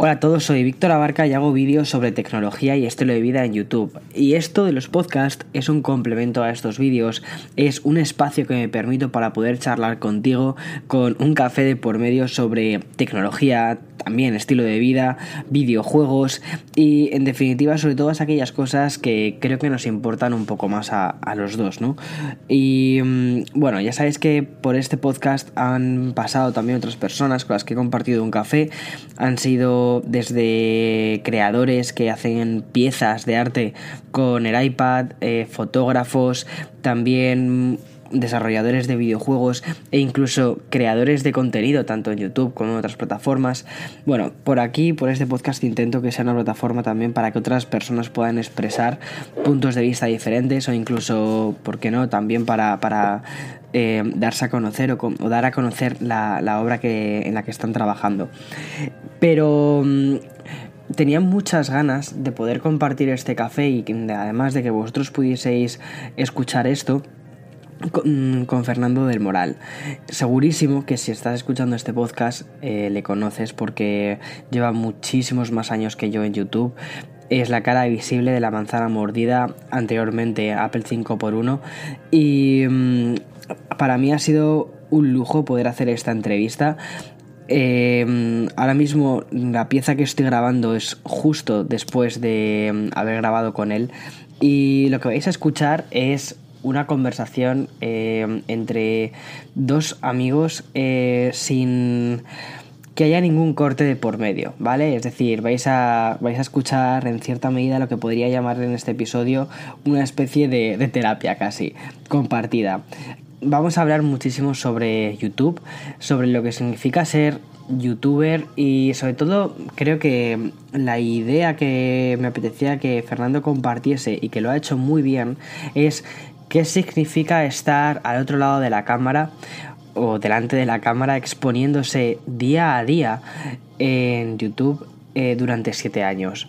Hola a todos, soy Víctor Abarca y hago vídeos sobre tecnología y estilo de vida en YouTube. Y esto de los podcasts es un complemento a estos vídeos, es un espacio que me permito para poder charlar contigo con un café de por medio sobre tecnología, también estilo de vida, videojuegos y en definitiva sobre todas aquellas cosas que creo que nos importan un poco más a, los dos, ¿no? Y mm, bueno, ya sabéis que por este podcast han pasado también otras personas con las que he compartido un café, han sido desde creadores que hacen piezas de arte con el iPad, eh, fotógrafos, también desarrolladores de videojuegos e incluso creadores de contenido, tanto en YouTube como en otras plataformas. Bueno, por aquí, por este podcast, intento que sea una plataforma también para que otras personas puedan expresar puntos de vista diferentes o incluso, ¿por qué no?, también para, para eh, darse a conocer o, dar a conocer la, la obra que, en la que están trabajando. Pero mm, tenía muchas ganas de poder compartir este café y además de que vosotros pudieseis escuchar esto con, Fernando del Moral. Segurísimo que si estás escuchando este podcast eh, le conoces porque lleva muchísimos más años que yo en YouTube. Es la cara visible de la manzana mordida anteriormente Apple 5x1 y mm, para mí ha sido un lujo poder hacer esta entrevista. Eh, ahora mismo la pieza que estoy grabando es justo después de mm, haber grabado con él y lo que vais a escuchar es una conversación eh, entre dos amigos eh, sin que haya ningún corte de por medio, ¿vale? Es decir, vais a, vais a escuchar en cierta medida lo que podría llamar en este episodio una especie de, de terapia casi compartida. Vamos a hablar muchísimo sobre YouTube, sobre lo que significa ser youtuber y sobre todo creo que la idea que me apetecía que Fernando compartiese y que lo ha hecho muy bien es qué significa estar al otro lado de la cámara o delante de la cámara exponiéndose día a día en YouTube eh, durante siete años.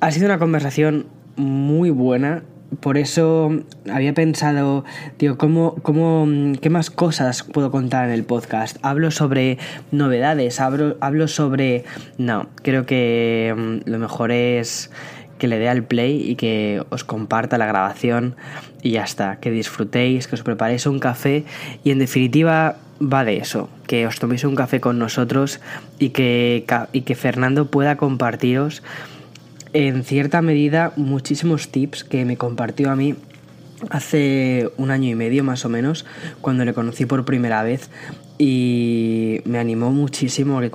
Ha sido una conversación muy buena. Por eso había pensado, tío, ¿cómo, cómo, ¿qué más cosas puedo contar en el podcast? Hablo sobre novedades, hablo, hablo sobre... No, creo que mm, lo mejor es que le dé al play y que os comparta la grabación y ya está, que disfrutéis, que os preparéis un café y en definitiva va de eso, que os toméis un café con nosotros y que, y que Fernando pueda compartiros en cierta medida muchísimos tips que me compartió a mí hace un año y medio más o menos, cuando le conocí por primera vez y me animó muchísimo a que,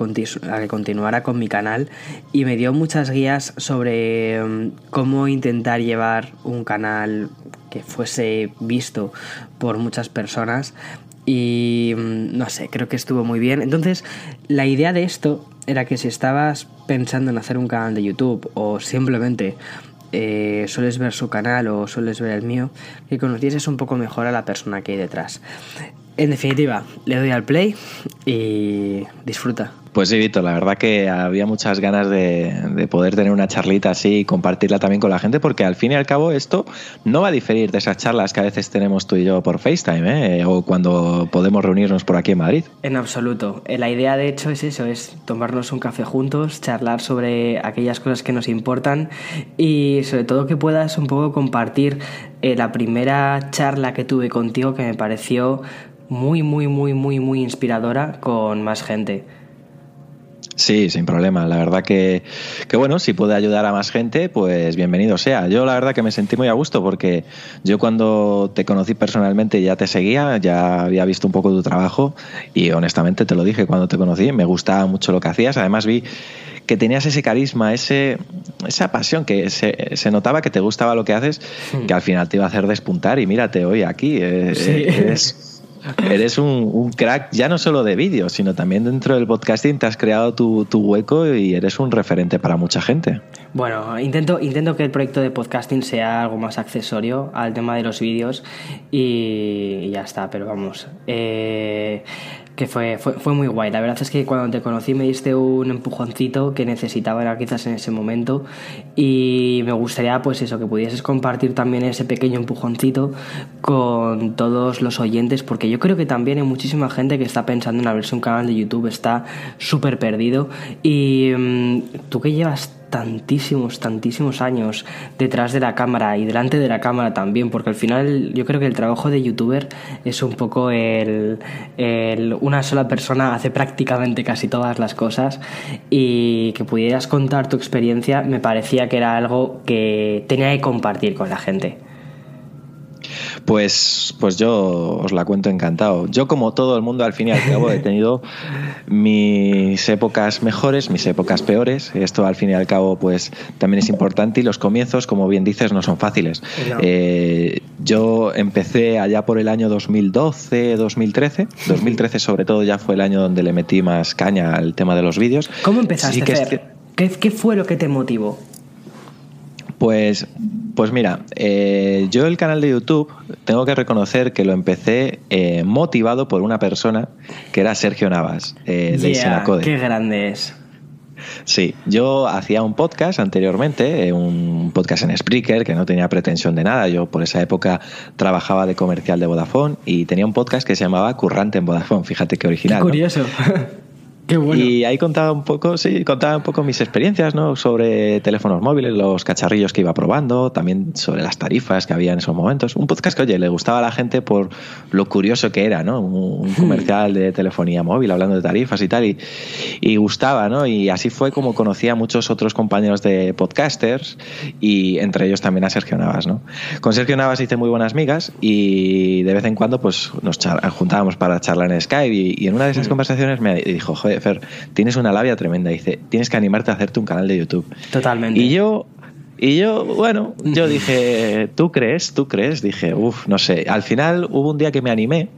continuara con mi canal y me dio muchas guías sobre mm, cómo intentar llevar un canal que fuese visto por muchas personas y mm, no sé, creo que estuvo muy bien. Entonces, la idea de esto era que si estabas pensando en hacer un canal de YouTube o simplemente eh, sueles ver su canal o sueles ver el mío, que conocieses un poco mejor a la persona que hay detrás. En definitiva, le doy al play y disfruta. Pues sí, Vito, la verdad que había muchas ganas de, poder tener una charlita así y compartirla también con la gente, porque al fin y al cabo esto no va a diferir de esas charlas que a veces tenemos tú y yo por FaceTime, ¿eh? o cuando podemos reunirnos por aquí en Madrid. En absoluto. Eh, la idea, de hecho, es eso, es tomarnos un café juntos, charlar sobre aquellas cosas que nos importan y sobre todo que puedas un poco compartir eh, la primera charla que tuve contigo que me pareció muy, muy, muy, muy, muy inspiradora con más gente. Sí, sin problema. La verdad que, que, bueno, si puede ayudar a más gente, pues bienvenido sea. Yo la verdad que me sentí muy a gusto porque yo cuando te conocí personalmente ya te seguía, ya había visto un poco tu trabajo y honestamente te lo dije cuando te conocí, me gustaba mucho lo que hacías. Además vi que tenías ese carisma, ese, esa pasión, que se, se notaba que te gustaba lo que haces, hmm. que al final te iba a hacer despuntar y mírate hoy aquí. Eh, eh, Eres un, crack ya no solo de vídeo, sino también dentro del podcasting te has creado tu, hueco y eres un referente para mucha gente. Bueno, intento, intento que el proyecto de podcasting sea algo más accesorio al tema de los vídeos y, ya está, pero vamos. Eh, que fue, fue, fue, muy guay. La verdad es que cuando te conocí me diste un empujoncito que necesitaba quizás en ese momento y me gustaría pues eso, que pudieses compartir también ese pequeño empujoncito con todos los oyentes porque yo creo que también hay muchísima gente que está pensando en abrirse un canal de YouTube, está súper perdido y mm, tú que llevas tantísimos, tantísimos años detrás de la cámara y delante de la cámara también, porque al final yo creo que el trabajo de youtuber es un poco el, una sola persona hace prácticamente casi todas las cosas y que pudieras contar tu experiencia me parecía que era algo que tenía que compartir con la gente. Pues, pues yo os la cuento encantado. Yo, como todo el mundo, al fin y al cabo, he tenido mis épocas mejores, mis épocas peores. Esto, al fin y al cabo, pues también es importante. Y los comienzos, como bien dices, no son fáciles. Eh, yo empecé allá por el año 2012, 2013. 2013, sobre todo, ya fue el año donde le metí más caña al tema de los vídeos. ¿Cómo empezaste? ¿Qué, ¿Qué fue lo que te motivó? Pues, pues mira, eh, yo el canal de YouTube tengo que reconocer que lo empecé eh, motivado por una persona que era Sergio Navas, eh, de Isenacode. ¡Qué grande es! Sí, yo hacía un podcast anteriormente, eh, un podcast en Spreaker, que no tenía pretensión de nada. Yo por esa época trabajaba de comercial de Vodafone y tenía un podcast que se llamaba Currante en Vodafone. Fíjate qué original. Qué curioso. Y ahí contaba un poco, sí, contaba un poco mis experiencias, ¿no? Sobre teléfonos móviles, los cacharrillos que iba probando, también sobre las tarifas que había en esos momentos. Un podcast que, oye, le gustaba a la gente por lo curioso que era, ¿no? Un, hmm. comercial de telefonía móvil hablando de tarifas y tal, y, y, gustaba, ¿no? Y así fue como conocí a muchos otros compañeros de podcasters y entre ellos también a Sergio Navas, ¿no? Con Sergio Navas hice muy buenas migas y de vez en cuando pues nos juntábamos para charlar en Skype y, y en una de esas hmm. conversaciones me dijo, joder, Fer, tienes una labia tremenda. Dice, tienes que animarte a hacerte un canal de YouTube. Totalmente. Y yo y yo, bueno, yo dije, ¿tú crees? ¿Tú crees? Dije, uff, no sé. Al final hubo un día que me animé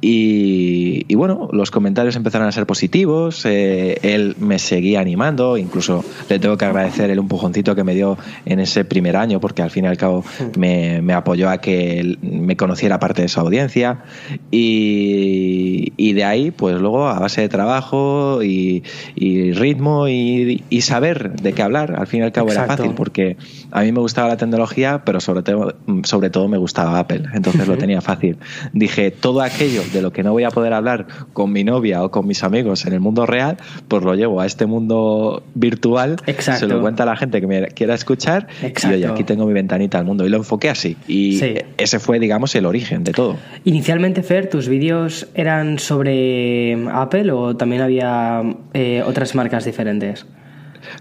y, bueno, los comentarios empezaron a ser positivos, eh, él me seguía animando, incluso le tengo que agradecer el empujoncito que me dio en ese primer año, porque al fin y al cabo me, apoyó a que me conociera parte de su audiencia y, de ahí, pues luego a base de trabajo y, ritmo y, saber de qué hablar, al fin y al cabo era fácil, porque a mí me gustaba la tecnología, pero sobre todo, sobre todo me gustaba Apple, entonces lo tenía fácil. Dije, todo aquello de lo que no voy a poder hablar con mi novia o con mis amigos en el mundo real, pues lo llevo a este mundo virtual, se lo cuenta a la gente que me quiera escuchar y oye, aquí tengo mi ventanita al mundo. Y lo enfoqué así. Y ese fue, digamos, el origen de todo. Inicialmente, Fer, ¿tus vídeos eran sobre Apple o también había eh, otras marcas diferentes?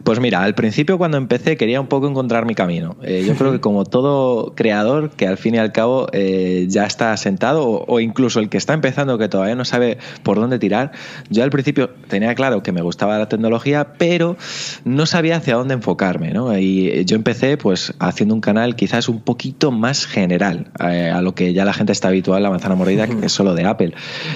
Pues mira, al principio cuando empecé quería un poco encontrar mi camino. Eh, yo creo que como todo creador que al fin y al cabo eh, ya está asentado o, incluso el que está empezando que todavía no sabe por dónde tirar, yo al principio tenía claro que me gustaba la tecnología, pero no sabía hacia dónde enfocarme. ¿no? Y yo empecé pues haciendo un canal quizás un poquito más general eh, a lo que ya la gente está habitual, la manzana mordida, que es solo de Apple.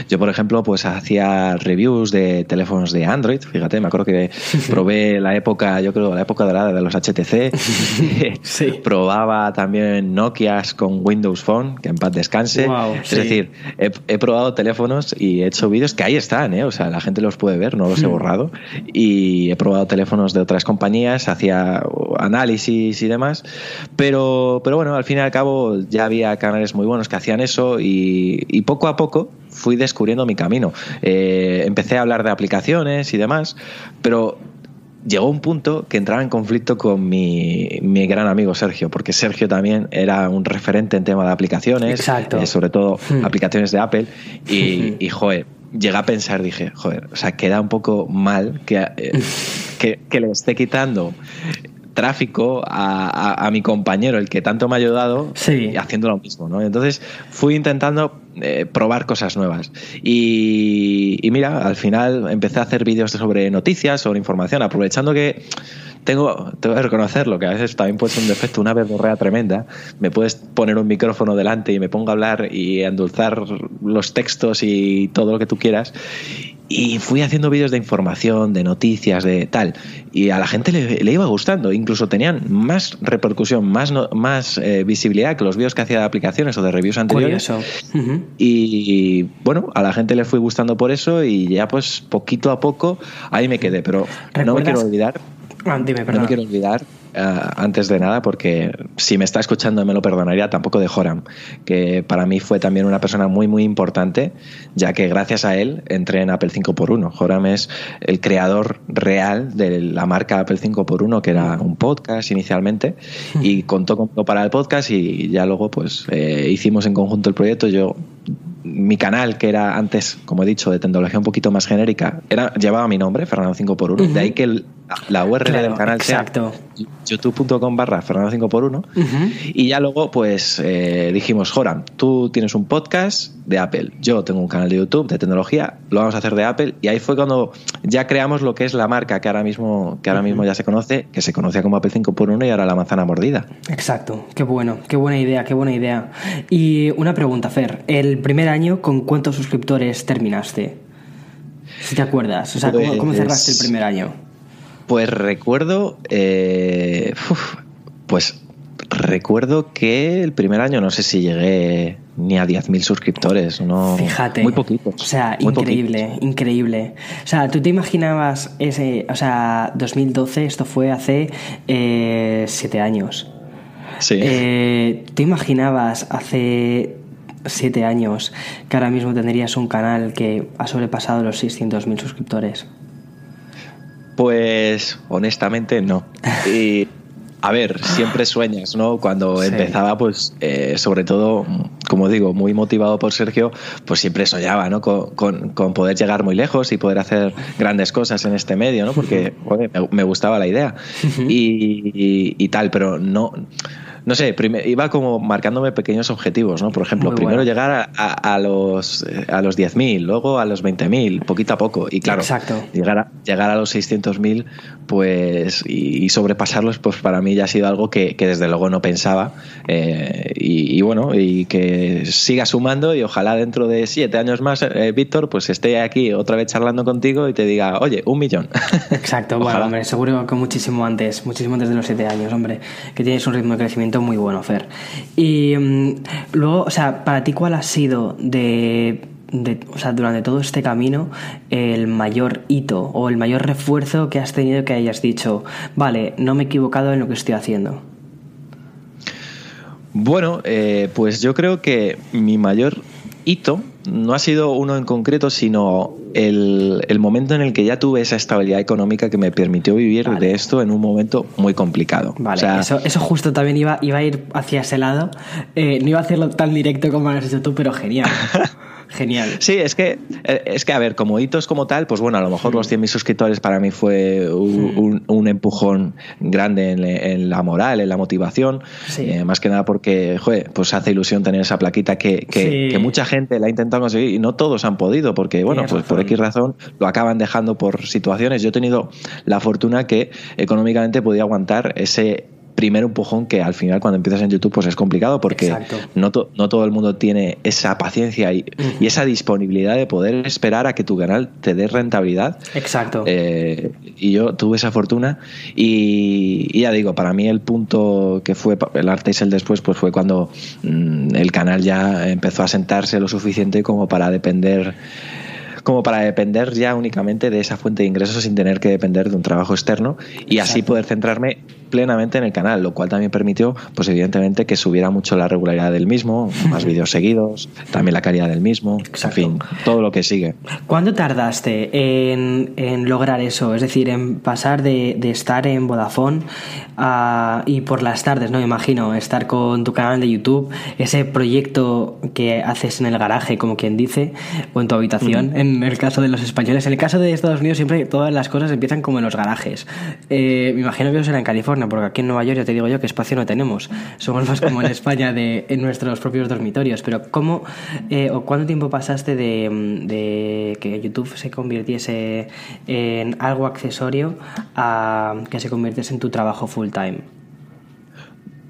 Yo, por ejemplo, pues hacía reviews de teléfonos de Android, fíjate, me acuerdo que probé la época, yo creo, la época dorada de los HTC. sí. Probaba también Nokias con Windows Phone, que en paz descanse. es decir, he, probado teléfonos y he hecho vídeos que ahí están, ¿eh? o sea, la gente los puede ver, no los he borrado. Y he probado teléfonos de otras compañías, hacía análisis y demás. Pero, pero bueno, al fin y al cabo ya había canales muy buenos que hacían eso y, y poco a poco fui descubriendo mi camino. Eh, empecé a hablar de aplicaciones y demás, pero llegó un punto que entraba en conflicto con mi, mi, gran amigo Sergio, porque Sergio también era un referente en tema de aplicaciones, eh, sobre todo hmm. aplicaciones de Apple, y, y joder, llegué a pensar, dije, joder, o sea, queda un poco mal que, eh, que, que le esté quitando tráfico a, mi compañero, el que tanto me ha ayudado, haciendo lo mismo. ¿no? Entonces fui intentando eh, probar cosas nuevas. Y, y, mira, al final empecé a hacer vídeos sobre noticias, sobre información, aprovechando que tengo, tengo que reconocerlo, que a veces también puede ser un defecto, una verborrea tremenda. Me puedes poner un micrófono delante y me pongo a hablar y endulzar los textos y todo lo que tú quieras. Y fui haciendo vídeos de información, de noticias, de tal. Y a la gente le, iba gustando. Incluso tenían más repercusión, más, más eh, visibilidad que los vídeos que hacía de aplicaciones o de reviews anteriores. Y bueno, a la gente le fui gustando por eso y ya pues poquito a poco ahí me quedé. Pero no me quiero olvidar. Ah, dime, no me quiero olvidar eh, antes de nada, porque si me está escuchando me lo perdonaría, tampoco de Joram, que para mí fue también una persona muy, muy importante, ya que gracias a él entré en Apple 5x1. Joram es el creador real de la marca Apple 5x1, que era un podcast inicialmente, y contó conmigo para el podcast y ya luego pues eh, hicimos en conjunto el proyecto. Yo mi canal, que era antes, como he dicho, de tecnología un poquito más genérica, era, llevaba mi nombre, Fernando 5x1. De ahí que la URL del canal exacto. sea youtube.com barra Fernando 5x1. Y ya luego, pues eh, dijimos, Joram, tú tienes un podcast de Apple, yo tengo un canal de YouTube de tecnología, lo vamos a hacer de Apple. Y ahí fue cuando ya creamos lo que es la marca que ahora mismo, que ahora mismo ya se conoce, que se conocía como Apple 5x1 y ahora la manzana mordida. Exacto, qué bueno, qué buena idea, qué buena idea. Y una pregunta, Fer, el primer año, ¿con cuántos suscriptores terminaste? Si te acuerdas, o sea, ¿cómo, ¿cómo, cerraste el primer año? Pues recuerdo, eh, pues recuerdo que el primer año no sé si llegué ni a 10.000 suscriptores, no Fíjate. Muy poquitos. O sea, increíble, increíble. O sea, tú te imaginabas ese, o sea, 2012, esto fue hace eh, siete años. Sí. Eh, ¿Te imaginabas hace siete años que ahora mismo tendrías un canal que ha sobrepasado los 600.000 suscriptores? Pues honestamente no. Y a ver, siempre sueñas, ¿no? Cuando empezaba, pues eh, sobre todo, como digo, muy motivado por Sergio, pues siempre soñaba, ¿no? Con, poder llegar muy lejos y poder hacer grandes cosas en este medio, ¿no? Porque me, gustaba la idea y tal, pero no no sé, iba como marcándome pequeños objetivos, ¿no? Por ejemplo, primero llegar a, los, a los 10.000, luego a los 20.000, poquito a poco. Y claro, llegar a, llegar a los 600.000 pues, y, sobrepasarlos, pues para mí ya ha sido algo que, desde luego no pensaba. Eh, y, bueno, y que siga sumando y ojalá dentro de siete años más, eh, Víctor, pues esté aquí otra vez charlando contigo y te diga, oye, un millón. Exacto, bueno, hombre, seguro que muchísimo antes, muchísimo antes de los siete años, hombre, que tienes un ritmo de crecimiento muy bueno, Fer. Y mm, luego, o sea, para ti, ¿cuál ha sido de, o sea, durante todo este camino el mayor hito o el mayor refuerzo que has tenido que hayas dicho, vale, no me he equivocado en lo que estoy haciendo? Bueno, eh, pues yo creo que mi mayor hito no ha sido uno en concreto, sino el, momento en el que ya tuve esa estabilidad económica que me permitió vivir de esto en un momento muy complicado. Vale, eso, eso, justo también iba, iba a ir hacia ese lado. Eh, no iba a hacerlo tan directo como lo has hecho tú, pero genial. Genial. Sí, es que, eh, es que, a ver, como hitos como tal, pues bueno, a lo mejor los 100.000 suscriptores para mí fue un, un, empujón grande en, la moral, en la motivación. Eh, más que nada porque, joder, pues hace ilusión tener esa plaquita que, que, mucha gente la ha intentado conseguir y no todos han podido, porque, bueno, pues por X razón lo acaban dejando por situaciones. Yo he tenido la fortuna que económicamente podía aguantar ese primer empujón que al final cuando empiezas en YouTube pues es complicado porque no, no, todo el mundo tiene esa paciencia y, esa disponibilidad de poder esperar a que tu canal te dé rentabilidad. Exacto. Eh, y yo tuve esa fortuna y, ya digo, para mí el punto que fue el antes y el después pues fue cuando mm, el canal ya empezó a sentarse lo suficiente como para depender como para depender ya únicamente de esa fuente de ingresos sin tener que depender de un trabajo externo y así poder centrarme plenamente en el canal, lo cual también permitió, pues evidentemente, que subiera mucho la regularidad del mismo, más vídeos seguidos, también la calidad del mismo, en fin, todo lo que sigue. ¿Cuándo tardaste en, lograr eso? Es decir, en pasar de, estar en Vodafone y por las tardes, ¿no? Me imagino, estar con tu canal de YouTube, ese proyecto que haces en el garaje, como quien dice, o en tu habitación, en el caso de los españoles. En el caso de Estados Unidos siempre todas las cosas empiezan como en los garajes. Eh, me imagino que eso era en California, porque aquí en Nueva York ya te digo yo que espacio no tenemos. Somos más como en España de, en nuestros propios dormitorios. Pero ¿cómo eh, o cuánto tiempo pasaste de, que YouTube se convirtiese en algo accesorio a que se convirtiese en tu trabajo full time?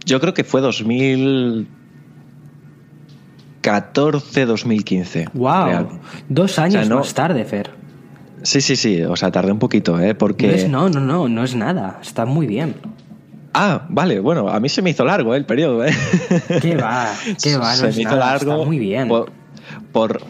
Yo creo que fue 2000 14-2015. ¡Wow! Dos años más tarde, Fer. Sí, sí, sí, o sea, tardé un poquito, ¿eh? Porque... No, no, no, no, es nada, está muy bien. Ah, vale, bueno, a mí se me hizo largo ¿eh? el periodo, ¿eh? ¿Qué va? ¿Qué va? No se me hizo largo. Está muy bien. Por,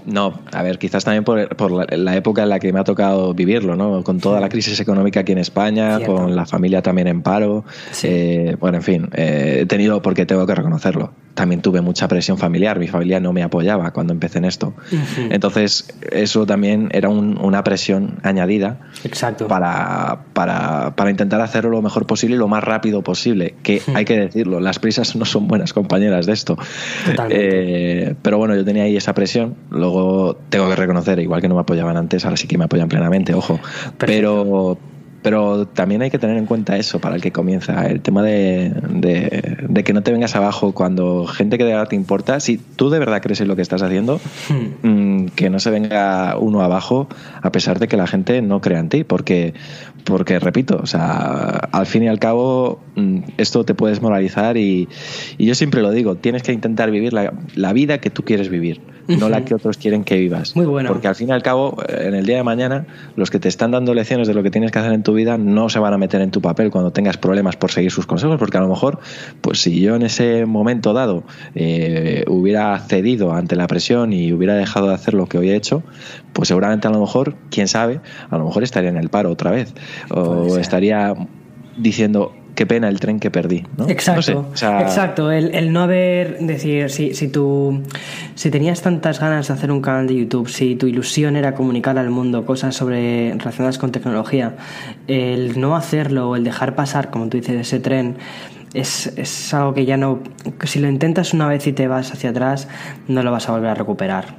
no, a ver, quizás también por, la, época en la que me ha tocado vivirlo, ¿no? Con toda la crisis económica aquí en España, con la familia también en paro. Eh, bueno, en fin, eh, he tenido, porque tengo que reconocerlo, también tuve mucha presión familiar. Mi familia no me apoyaba cuando empecé en esto. Entonces, eso también era una presión añadida Exacto. Para, para, para, intentar hacerlo lo mejor posible y lo más rápido posible. Que hay que decirlo, las prisas no son buenas compañeras de esto. Eh, pero bueno, yo tenía ahí esa presión. Luego tengo que reconocer, igual que no me apoyaban antes, ahora sí que me apoyan plenamente, ojo. Pero pero también hay que tener en cuenta eso para el que comienza, el tema de, de, que no te vengas abajo cuando gente que de verdad te importa, si tú de verdad crees en lo que estás haciendo, hmm. mm, que no se venga uno abajo a pesar de que la gente no crea en ti, porque, porque repito, o sea, al fin y al cabo esto te puedes moralizar y, y yo siempre lo digo, tienes que intentar vivir la, la vida que tú quieres vivir no la que otros quieren que vivas. Muy bueno. Porque al fin y al cabo, en el día de mañana, los que te están dando lecciones de lo que tienes que hacer en tu vida no se van a meter en tu papel cuando tengas problemas por seguir sus consejos, porque a lo mejor, pues si yo en ese momento dado eh, hubiera cedido ante la presión y hubiera dejado de hacer lo que hoy he hecho, pues seguramente a lo mejor, quién sabe, a lo mejor estaría en el paro otra vez. O estaría diciendo, qué pena el tren que perdí. ¿no? Exacto, exacto. El, no haber, decir, si, si, tú, si tenías tantas ganas de hacer un canal de YouTube, si tu ilusión era comunicar al mundo cosas sobre relacionadas con tecnología, el no hacerlo o el dejar pasar, como tú dices, ese tren, es, es algo que ya no, si lo intentas una vez y te vas hacia atrás, no lo vas a volver a recuperar.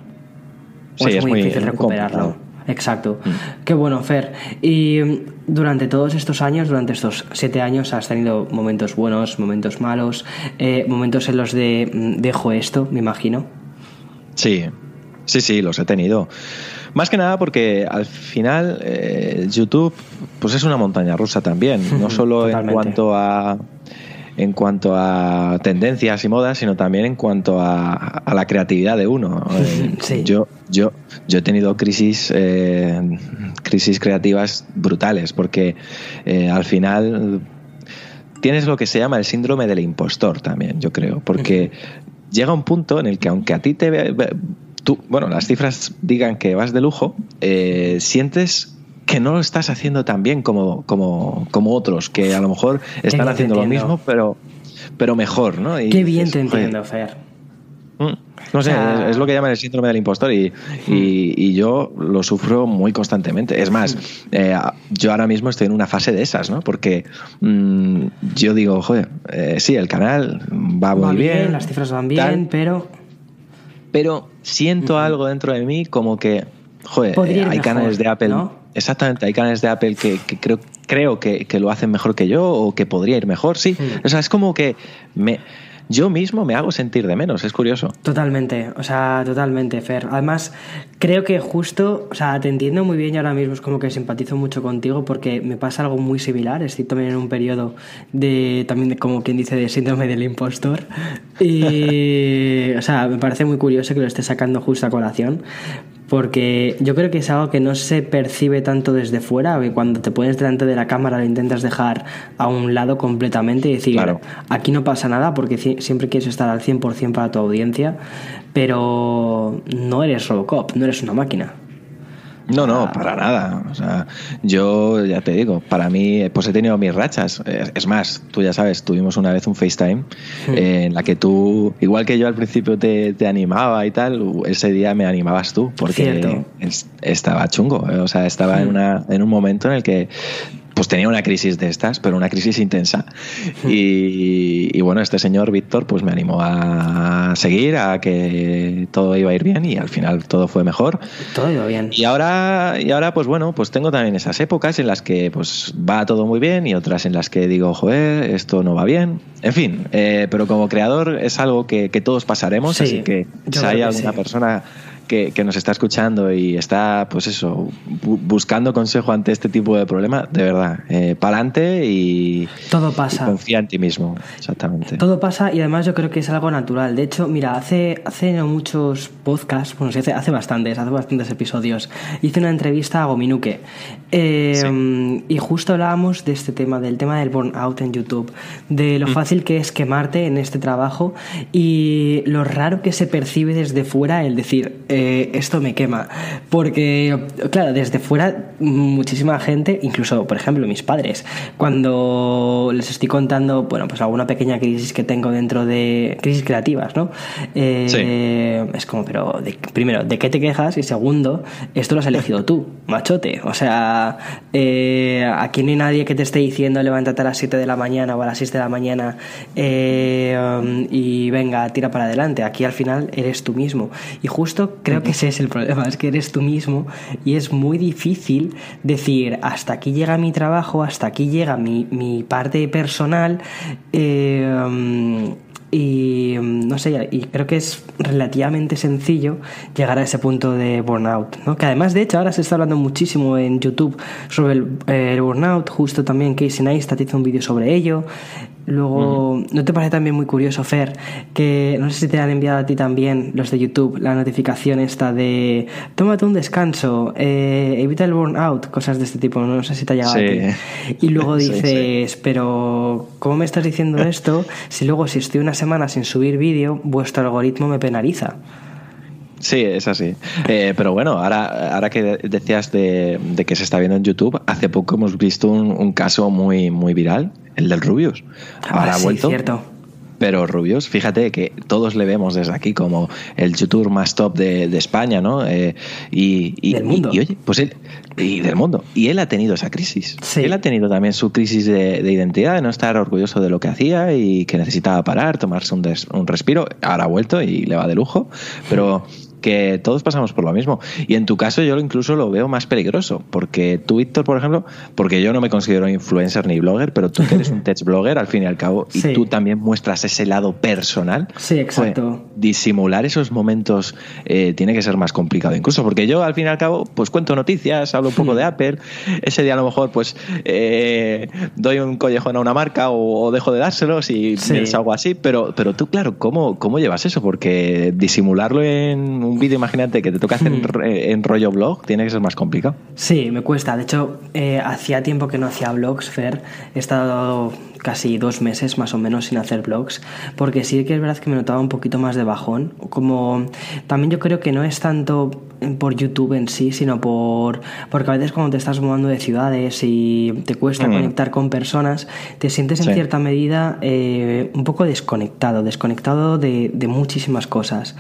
sí, es, muy, difícil recuperarlo. Exacto. Mm. Qué bueno, Fer. Y durante todos estos años, durante estos siete años, has tenido momentos buenos, momentos malos, eh, momentos en los de mm, dejo esto, me imagino. Sí, sí, sí, los he tenido. Más que nada porque al final eh, YouTube pues es una montaña rusa también, no solo en cuanto a en cuanto a tendencias y modas, sino también en cuanto a, la creatividad de uno. Eh, yo, yo, yo he tenido crisis, eh, crisis creativas brutales, porque eh, al final tienes lo que se llama el síndrome del impostor también, yo creo, porque llega un punto en el que aunque a ti te tú, bueno, las cifras digan que vas de lujo, sientes que no lo estás haciendo tan bien como, como, como otros, que a lo mejor están haciendo lo mismo, pero, pero mejor, ¿no? Qué bien te entiendo, Fer. Mm, no sé, es, lo que llaman el síndrome del impostor y, y, yo lo sufro muy constantemente. Es más, eh, yo ahora mismo estoy en una fase de esas, ¿no? Porque mm, yo digo, joder, eh, sí, el canal va, muy bien, Las cifras van bien, pero... Pero siento algo dentro de mí como que, joder, hay canales de Apple... Exactamente, hay canales de Apple que, creo, creo que, lo hacen mejor que yo o que podría ir mejor, sí. Hmm. O sea, es como que me, yo mismo me hago sentir de menos, es curioso. Totalmente, o sea, totalmente, Fer. Además, creo que justo, o sea, te entiendo muy bien y ahora mismo es como que simpatizo mucho contigo porque me pasa algo muy similar. Estoy también en un periodo de, también de, como quien dice, de síndrome del impostor. Y, o sea, me parece muy curioso que lo esté sacando justo a colación porque yo creo que es algo que no se percibe tanto desde fuera, que cuando te pones delante de la cámara lo intentas dejar a un lado completamente y decir, aquí no pasa nada porque siempre quieres estar al 100% para tu audiencia, pero no eres Robocop, no eres una máquina. No, no, ah. para nada. O sea, yo ya te digo, para mí, pues he tenido mis rachas. Es más, tú ya sabes, tuvimos una vez un FaceTime hmm. en la que tú, igual que yo al principio te, te, animaba y tal, ese día me animabas tú, porque estaba chungo. O sea, estaba en, hmm. una, en un momento en el que pues tenía una crisis de estas, pero una crisis intensa. Y, bueno, este señor Víctor pues me animó a seguir, a que todo iba a ir bien y al final todo fue mejor. Todo iba bien. Y ahora, y ahora pues bueno, pues tengo también esas épocas en las que pues va todo muy bien y otras en las que digo, joder, esto no va bien. En fin, eh, pero como creador es algo que, todos pasaremos, así que si hay alguna persona que, que, nos está escuchando y está, pues eso, bu buscando consejo ante este tipo de problema, de verdad, eh, para adelante y, todo pasa. Y confía en ti mismo, exactamente. Todo pasa y además yo creo que es algo natural. De hecho, mira, hace, hace no muchos podcasts, bueno, hace, hace bastantes, hace bastantes episodios, hice una entrevista a Gominuke eh, sí. y justo hablábamos de este tema, del tema del burnout en YouTube, de lo mm. fácil que es quemarte en este trabajo y lo raro que se percibe desde fuera el decir, eh, esto me quema. Porque, claro, desde fuera muchísima gente, incluso, por ejemplo, mis padres, cuando les estoy contando, bueno, pues alguna pequeña crisis que tengo dentro de crisis creativas, ¿no? Eh, sí. Es como, pero, de, primero, ¿de qué te quejas? Y segundo, esto lo has elegido tú, machote. O sea, eh, aquí no hay nadie que te esté diciendo levántate a las 7 de la mañana o a las 6 de la mañana eh, y venga, tira para adelante. Aquí al final eres tú mismo. Y justo creo que ese es el problema, es que eres tú mismo y es muy difícil decir hasta aquí llega mi trabajo, hasta aquí llega mi, mi parte personal. Eh, y no sé, y creo que es relativamente sencillo llegar a ese punto de burnout, ¿no? Que además, de hecho, ahora se está hablando muchísimo en YouTube sobre el, el burnout, justo también Casey Neistat hizo un vídeo sobre ello. Luego, ¿no te parece también muy curioso, Fer, que no sé si te han enviado a ti también los de YouTube la notificación esta de tómate un descanso, eh, evita el burnout, cosas de este tipo, no sé si te ha llegado sí. a ti. Y luego dices, sí, sí. pero ¿cómo me estás diciendo esto si luego si estoy una semana sin subir vídeo, vuestro algoritmo me penaliza? Sí, es así. Eh, pero bueno, ahora, ahora que decías de, de, que se está viendo en YouTube, hace poco hemos visto un, un caso muy, muy viral, el del Rubius. Ahora ah, ha vuelto. Sí, cierto. Pero Rubius, fíjate que todos le vemos desde aquí como el youtuber más top de, de España, ¿no? Eh, y, y, del mundo. Y, y, oye, pues él, y del mundo. Y él ha tenido esa crisis. Sí. Él ha tenido también su crisis de, de, identidad, de no estar orgulloso de lo que hacía y que necesitaba parar, tomarse un, des, un respiro. Ahora ha vuelto y le va de lujo. Pero que todos pasamos por lo mismo. Y en tu caso yo incluso lo veo más peligroso, porque tú, Víctor, por ejemplo, porque yo no me considero influencer ni blogger, pero tú que eres un tech blogger al fin y al cabo, y tú también muestras ese lado personal. Sí, exacto. pues, disimular esos momentos eh, tiene que ser más complicado incluso, porque yo al fin y al cabo pues cuento noticias, hablo un poco de Apple, ese día a lo mejor pues eh, doy un collejón a una marca o, o dejo de dárselos y Sí. es algo así, pero, pero tú claro, ¿cómo, ¿cómo llevas eso? Porque disimularlo en un vídeo, imagínate que te toca hacer en, re- en rollo blog, tiene que ser más complicado. Sí, me cuesta. De hecho, eh, hacía tiempo que no hacía blogs, Fer. He estado casi dos meses más o menos sin hacer blogs, porque sí que es verdad que me notaba un poquito más de bajón. Como también yo creo que no es tanto por YouTube en sí, sino por porque a veces cuando te estás mudando de ciudades y te cuesta Mm. conectar con personas, te sientes en Sí. cierta medida eh, un poco desconectado, desconectado de, de muchísimas cosas.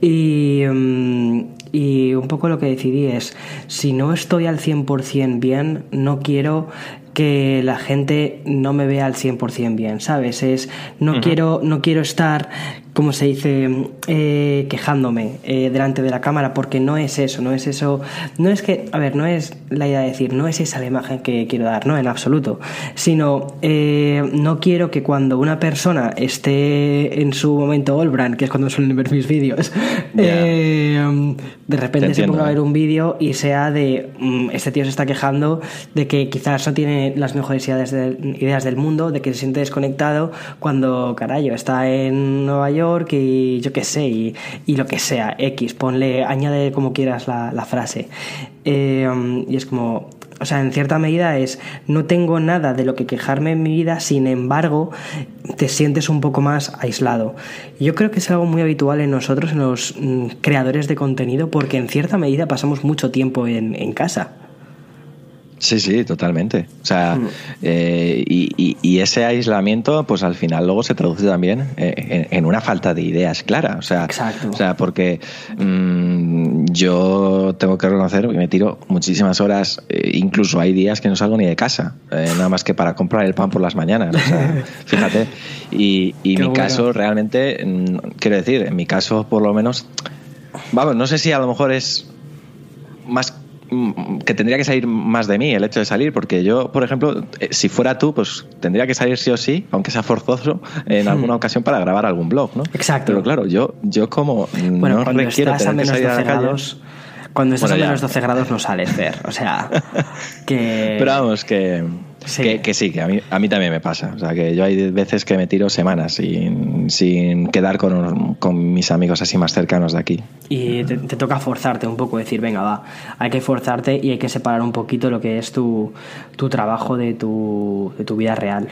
Y, mm, y un poco lo que decidí es, si no estoy al 100% bien, no quiero que la gente no me vea al 100% bien, ¿sabes? Es, no, quiero, no quiero estar, como se dice, eh, quejándome eh, delante de la cámara, porque no es eso, no es eso, no es que, a ver, no es la idea de decir, no es esa la imagen que quiero dar, no, en absoluto, sino eh, no quiero que cuando una persona esté en su momento Olbran, que es cuando suelen ver mis vídeos, eh, de repente Te se ponga a ver un vídeo y sea de mm, este tío se está quejando de que quizás no tiene las mejores ideas, de- ideas del mundo, de que se siente desconectado cuando, carayo, está en Nueva York y yo qué sé, y, y lo que sea, X, ponle, añade como quieras la, la frase. Um, y es como, o sea, en cierta medida es, no tengo nada de lo que quejarme en mi vida, sin embargo, te sientes un poco más aislado. Yo creo que es algo muy habitual en nosotros, en los mm, creadores de contenido, porque en cierta medida pasamos mucho tiempo en, en casa. Sí, sí, totalmente. O sea, Mm. eh, y, y- y ese aislamiento, pues al final luego se traduce también eh, en, en una falta de ideas clara. O sea, Exacto. o sea porque mm, yo tengo que reconocer que me tiro muchísimas horas, eh, incluso hay días que no salgo ni de casa, eh, nada más que para comprar el pan por las mañanas. O sea, fíjate. Y, y mi bueno. caso realmente, mm, quiero decir, en mi caso por lo menos, vamos, no sé si a lo mejor es más que tendría que salir más de mí el hecho de salir, porque yo, por ejemplo, eh, si fuera tú, pues tendría que salir sí o sí, aunque sea forzoso, en alguna ocasión para grabar algún blog, ¿no? Exacto. Pero claro, yo, yo como Bueno, no cuando requiero estás a que menos a 12 la calle- grados, cuando estás Bueno, a menos 12 grados no sales, Fer. O sea, que... Pero vamos, que Sí. que, que sí, que a mí, a mí también me pasa. O sea, que yo hay veces que me tiro semanas sin, sin quedar con, con mis amigos así más cercanos de aquí. Y te, te toca forzarte un poco, decir, venga, va, hay que forzarte y hay que separar un poquito lo que es tu, tu trabajo de tu, de tu vida real.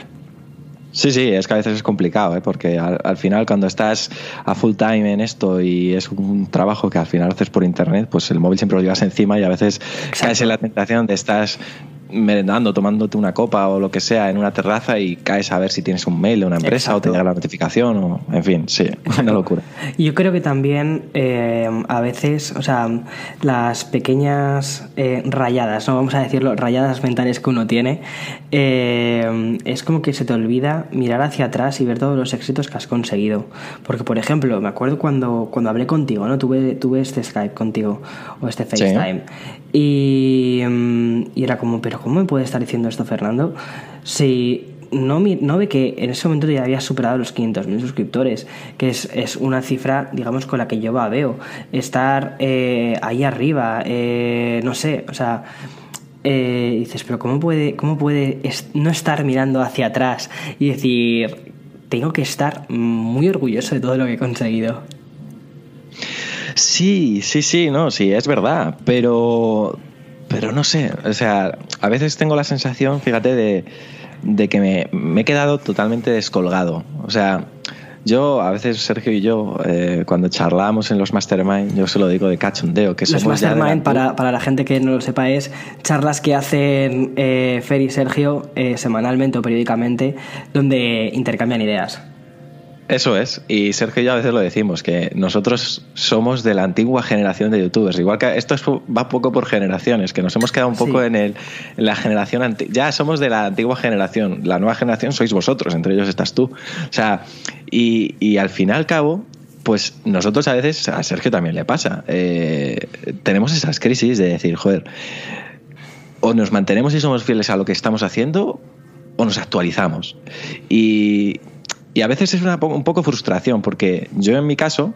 Sí, sí, es que a veces es complicado, ¿eh? porque al, al final cuando estás a full time en esto y es un trabajo que al final haces por internet, pues el móvil siempre lo llevas encima y a veces caes en la tentación de estás merendando, tomándote una copa o lo que sea en una terraza y caes a ver si tienes un mail de una empresa o te llega la notificación o en fin, sí, una locura. Yo creo que también eh, a veces, o sea, las pequeñas eh, rayadas, no vamos a decirlo, rayadas mentales que uno tiene, eh, es como que se te olvida mirar hacia atrás y ver todos los éxitos que has conseguido. Porque, por ejemplo, me acuerdo cuando, cuando hablé contigo, ¿no? Tuve, tuve este Skype contigo o este Sí. FaceTime. Y, y era como, pero ¿cómo me puede estar diciendo esto Fernando? Si no, ve que en ese momento ya había superado los 500.000 suscriptores, que es, una cifra, digamos, con la que yo babeo. Estar eh, ahí arriba, eh, no sé, o sea... eh, dices, pero ¿cómo puede, cómo puede no estar mirando hacia atrás y decir, tengo que estar muy orgulloso de todo lo que he conseguido? Sí, sí, sí, no, sí, es verdad, pero, pero no sé, o sea, a veces tengo la sensación, fíjate, de, de que me, me he quedado totalmente descolgado. O sea, yo, a veces Sergio y yo, eh, cuando charlamos en los mastermind, yo se lo digo de cachondeo, que Los de la Mastermind, para, para la gente que no lo sepa, es charlas que hacen eh, Fer y Sergio eh, semanalmente o periódicamente, donde intercambian ideas. Eso es, y Sergio y yo a veces lo decimos, que nosotros somos de la antigua generación de youtubers, igual que esto es- va poco por generaciones, que nos hemos quedado un poco Sí. en, el, en la generación antigua, ya somos de la antigua generación, la nueva generación sois vosotros, entre ellos estás tú. O sea, y, y al fin y al cabo, pues nosotros a veces, a Sergio también le pasa, eh, tenemos esas crisis de decir, joder, o nos mantenemos y somos fieles a lo que estamos haciendo o nos actualizamos. Y, y a veces es una un poco frustración porque yo en mi caso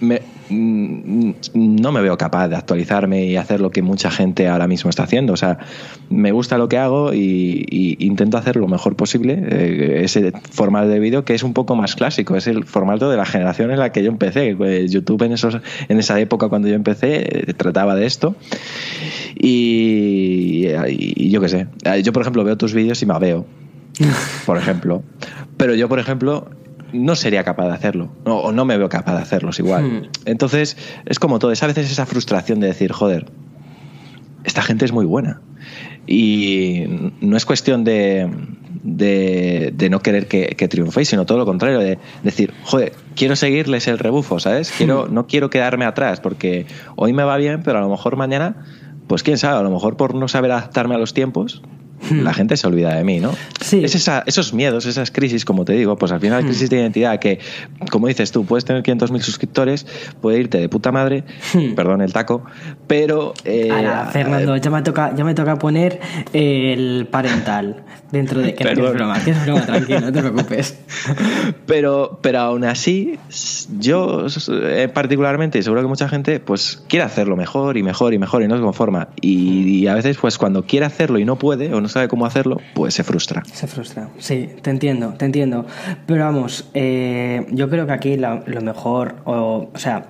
me- mm, no me veo capaz de actualizarme y hacer lo que mucha gente ahora mismo está haciendo. O sea, me gusta lo que hago y, y intento hacer lo mejor posible. eh, ese formato de vídeo que es un poco más clásico, es el formato de la generación en la que yo empecé. Pues YouTube en, esos, en esa época cuando yo empecé eh, trataba de esto. Y, y yo qué sé. Yo, por ejemplo, veo tus vídeos y me veo, por ejemplo. Pero yo, por ejemplo, no sería capaz de hacerlo. No, o no me veo capaz de hacerlos igual. Hmm. Entonces, es como todo. Es a veces esa frustración de decir, joder, esta gente es muy buena. Y no es cuestión de, de, de no querer que, que triunféis, sino todo lo contrario, de decir, joder, quiero seguirles el rebufo, ¿sabes? Quiero, no quiero quedarme atrás, porque hoy me va bien, pero a lo mejor mañana, pues quién sabe, a lo mejor por no saber adaptarme a los tiempos, la gente se olvida de mí, ¿no? Sí. Es esa, esos miedos, esas crisis, como te digo, pues al final crisis de identidad que, como dices tú, puedes tener 500.000 suscriptores, puede irte de puta madre, perdón el taco, pero... eh, Ahora, Fernando, ya me toca, ya me toca poner el parental dentro de que no, es broma, que es broma, tranquilo, no te preocupes. pero, pero aún así, yo eh, particularmente, y seguro que mucha gente, pues quiere hacerlo mejor y mejor y mejor y no se conforma. Y, y a veces, pues cuando quiere hacerlo y no puede o no sabe cómo hacerlo, pues se frustra. Se frustra, sí, te entiendo, te entiendo. Pero vamos, eh, yo creo que aquí lo mejor, o, o sea,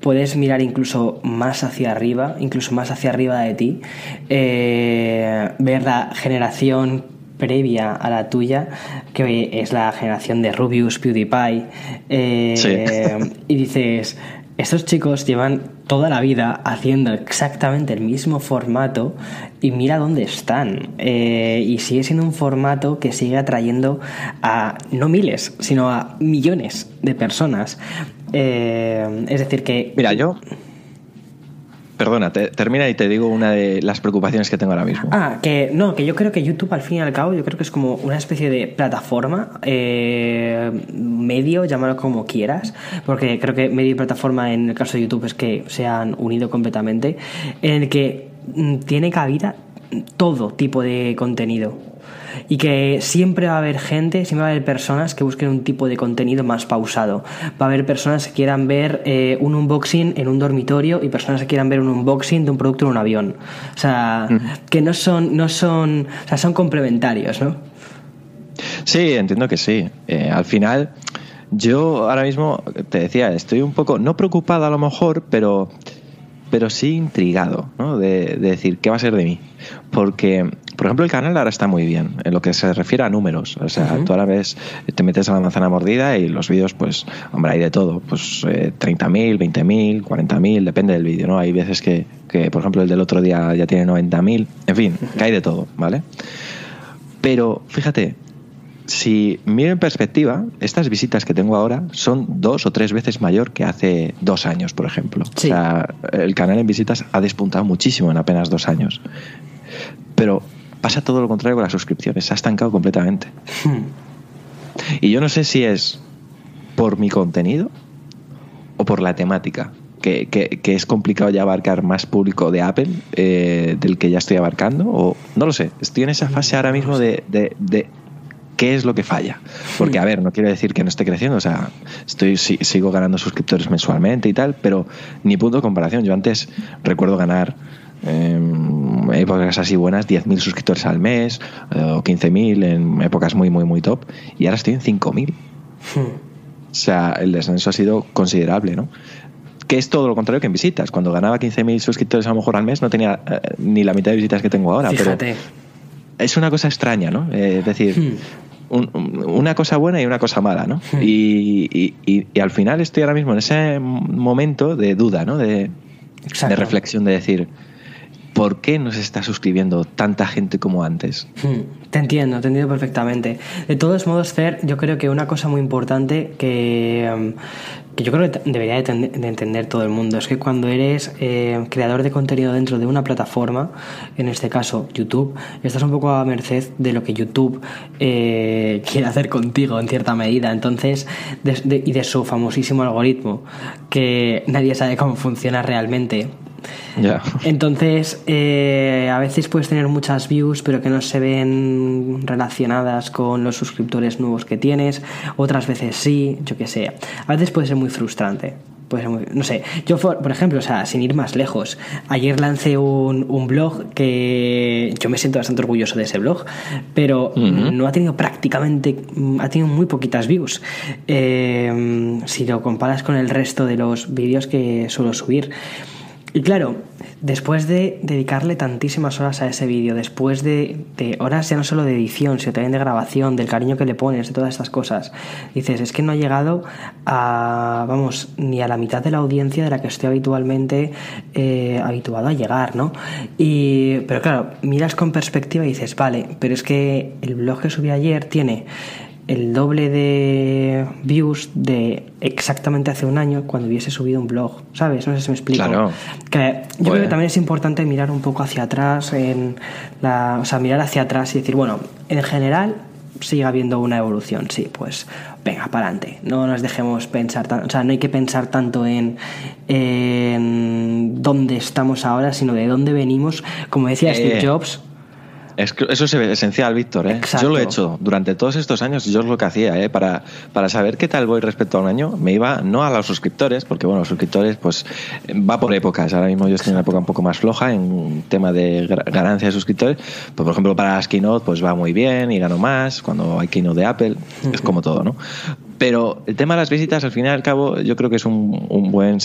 puedes mirar incluso más hacia arriba, incluso más hacia arriba de ti, eh, ver la generación previa a la tuya, que es la generación de Rubius, PewDiePie, eh, Sí. y dices, estos chicos llevan toda la vida haciendo exactamente el mismo formato y mira dónde están. Eh, y sigue siendo un formato que sigue atrayendo a no miles, sino a millones de personas. Eh, es decir, que... Mira, yo. Perdona, termina y te digo una de las preocupaciones que tengo ahora mismo. Ah, que no, que yo creo que YouTube al fin y al cabo, yo creo que es como una especie de plataforma, eh, medio, llámalo como quieras, porque creo que medio y plataforma en el caso de YouTube es que se han unido completamente, en el que mm, tiene cabida todo tipo de contenido y que siempre va a haber gente, siempre va a haber personas que busquen un tipo de contenido más pausado. Va a haber personas que quieran ver eh, un unboxing en un dormitorio y personas que quieran ver un unboxing de un producto en un avión. O sea, que no son, no son, o sea, son complementarios, ¿no? Sí, entiendo que sí. Eh, al final, yo ahora mismo te decía, estoy un poco, no preocupado a lo mejor, pero pero sí intrigado, ¿no? De, decir, ¿qué va a ser de mí? Porque, por ejemplo, el canal ahora está muy bien en lo que se refiere a números. O sea, tú ahora ves, te metes a la manzana mordida y los vídeos, pues, hombre, hay de todo. Pues eh, 30.000, 20.000, 40.000, depende del vídeo, ¿no? Hay veces que, que, por ejemplo, el del otro día ya tiene 90.000. En fin, que hay de todo, ¿vale? Pero, fíjate, si miro en perspectiva, estas visitas que tengo ahora son dos o tres veces mayor que hace dos años, por ejemplo. O sea, el canal en visitas ha despuntado muchísimo en apenas dos años. Pero pasa todo lo contrario con las suscripciones, se ha estancado completamente. Hmm. Y yo no sé si es por mi contenido o por la temática. Que, es complicado ya abarcar más público de Apple eh, del que ya estoy abarcando, o no lo sé, estoy en esa fase ahora mismo de qué es lo que falla. Porque, a ver, no quiero decir que no esté creciendo, o sea, estoy, sigo ganando suscriptores mensualmente y tal, pero ni punto de comparación. Yo antes recuerdo ganar em, épocas así buenas 10.000 suscriptores al mes eh, o 15.000 en épocas muy, muy, muy top y ahora estoy en 5.000. Hmm. O sea, el descenso ha sido considerable, ¿no? Que es todo lo contrario que en visitas. Cuando ganaba 15.000 suscriptores a lo mejor al mes no tenía eh, ni la mitad de visitas que tengo ahora. Fíjate. es una cosa extraña, ¿no? Eh, es decir, hmm una cosa buena y una cosa mala, ¿no? Hmm. Y, y, al final estoy ahora mismo en ese momento de duda, ¿no? De, de reflexión, de decir, ¿por qué no se está suscribiendo tanta gente como antes? Hmm, te entiendo, te entiendo perfectamente. De todos modos, Fer, yo creo que una cosa muy importante que, que yo creo que debería de, entender todo el mundo es que cuando eres eh, creador de contenido dentro de una plataforma, en este caso YouTube, estás un poco a merced de lo que YouTube eh, quiere hacer contigo en cierta medida. Entonces, y de su famosísimo algoritmo, que nadie sabe cómo funciona realmente entonces, eh, a veces puedes tener muchas views, pero que no se ven relacionadas con los suscriptores nuevos que tienes. Otras veces sí, yo que sé. A veces puede ser muy frustrante. Puede ser no sé, yo por ejemplo, o sea, sin ir más lejos, ayer lancé un, un blog que yo me siento bastante orgulloso de ese blog, pero no ha tenido prácticamente, ha tenido muy poquitas views. Eh, si lo comparas con el resto de los vídeos que suelo subir. Y claro, después de dedicarle tantísimas horas a ese vídeo, después de, horas ya no solo de edición, sino también de grabación, del cariño que le pones, de todas estas cosas, dices, es que no ha llegado a, vamos, ni a la mitad de la audiencia de la que estoy habitualmente eh, habituado a llegar, ¿no? Y, pero claro, miras con perspectiva y dices, vale, pero es que el blog que subí ayer tiene el doble de views de exactamente hace un año cuando hubiese subido un blog, ¿sabes? No sé si me explico. Claro. Que yo creo que también es importante mirar un poco hacia atrás, en la, o sea, mirar hacia atrás y decir, bueno, en general sigue habiendo una evolución, sí, pues venga, para adelante. No nos dejemos pensar, o sea, no hay que pensar tanto en, en dónde estamos ahora, sino de dónde venimos. Como decía Steve Jobs, eso es esencial, Víctor. ¿eh? Yo lo he hecho durante todos estos años. Yo es lo que hacía. ¿eh? Para, para saber qué tal voy respecto a un año, me iba no a los suscriptores, porque bueno, los suscriptores pues va por épocas. Ahora mismo yo estoy en una época un poco más floja en tema de ganancia de suscriptores. Pues, por ejemplo, para las keynote pues va muy bien y gano más. Cuando hay keynote de Apple, es como todo, ¿no? Pero el tema de las visitas, al fin y al cabo, yo creo que es un, un buen,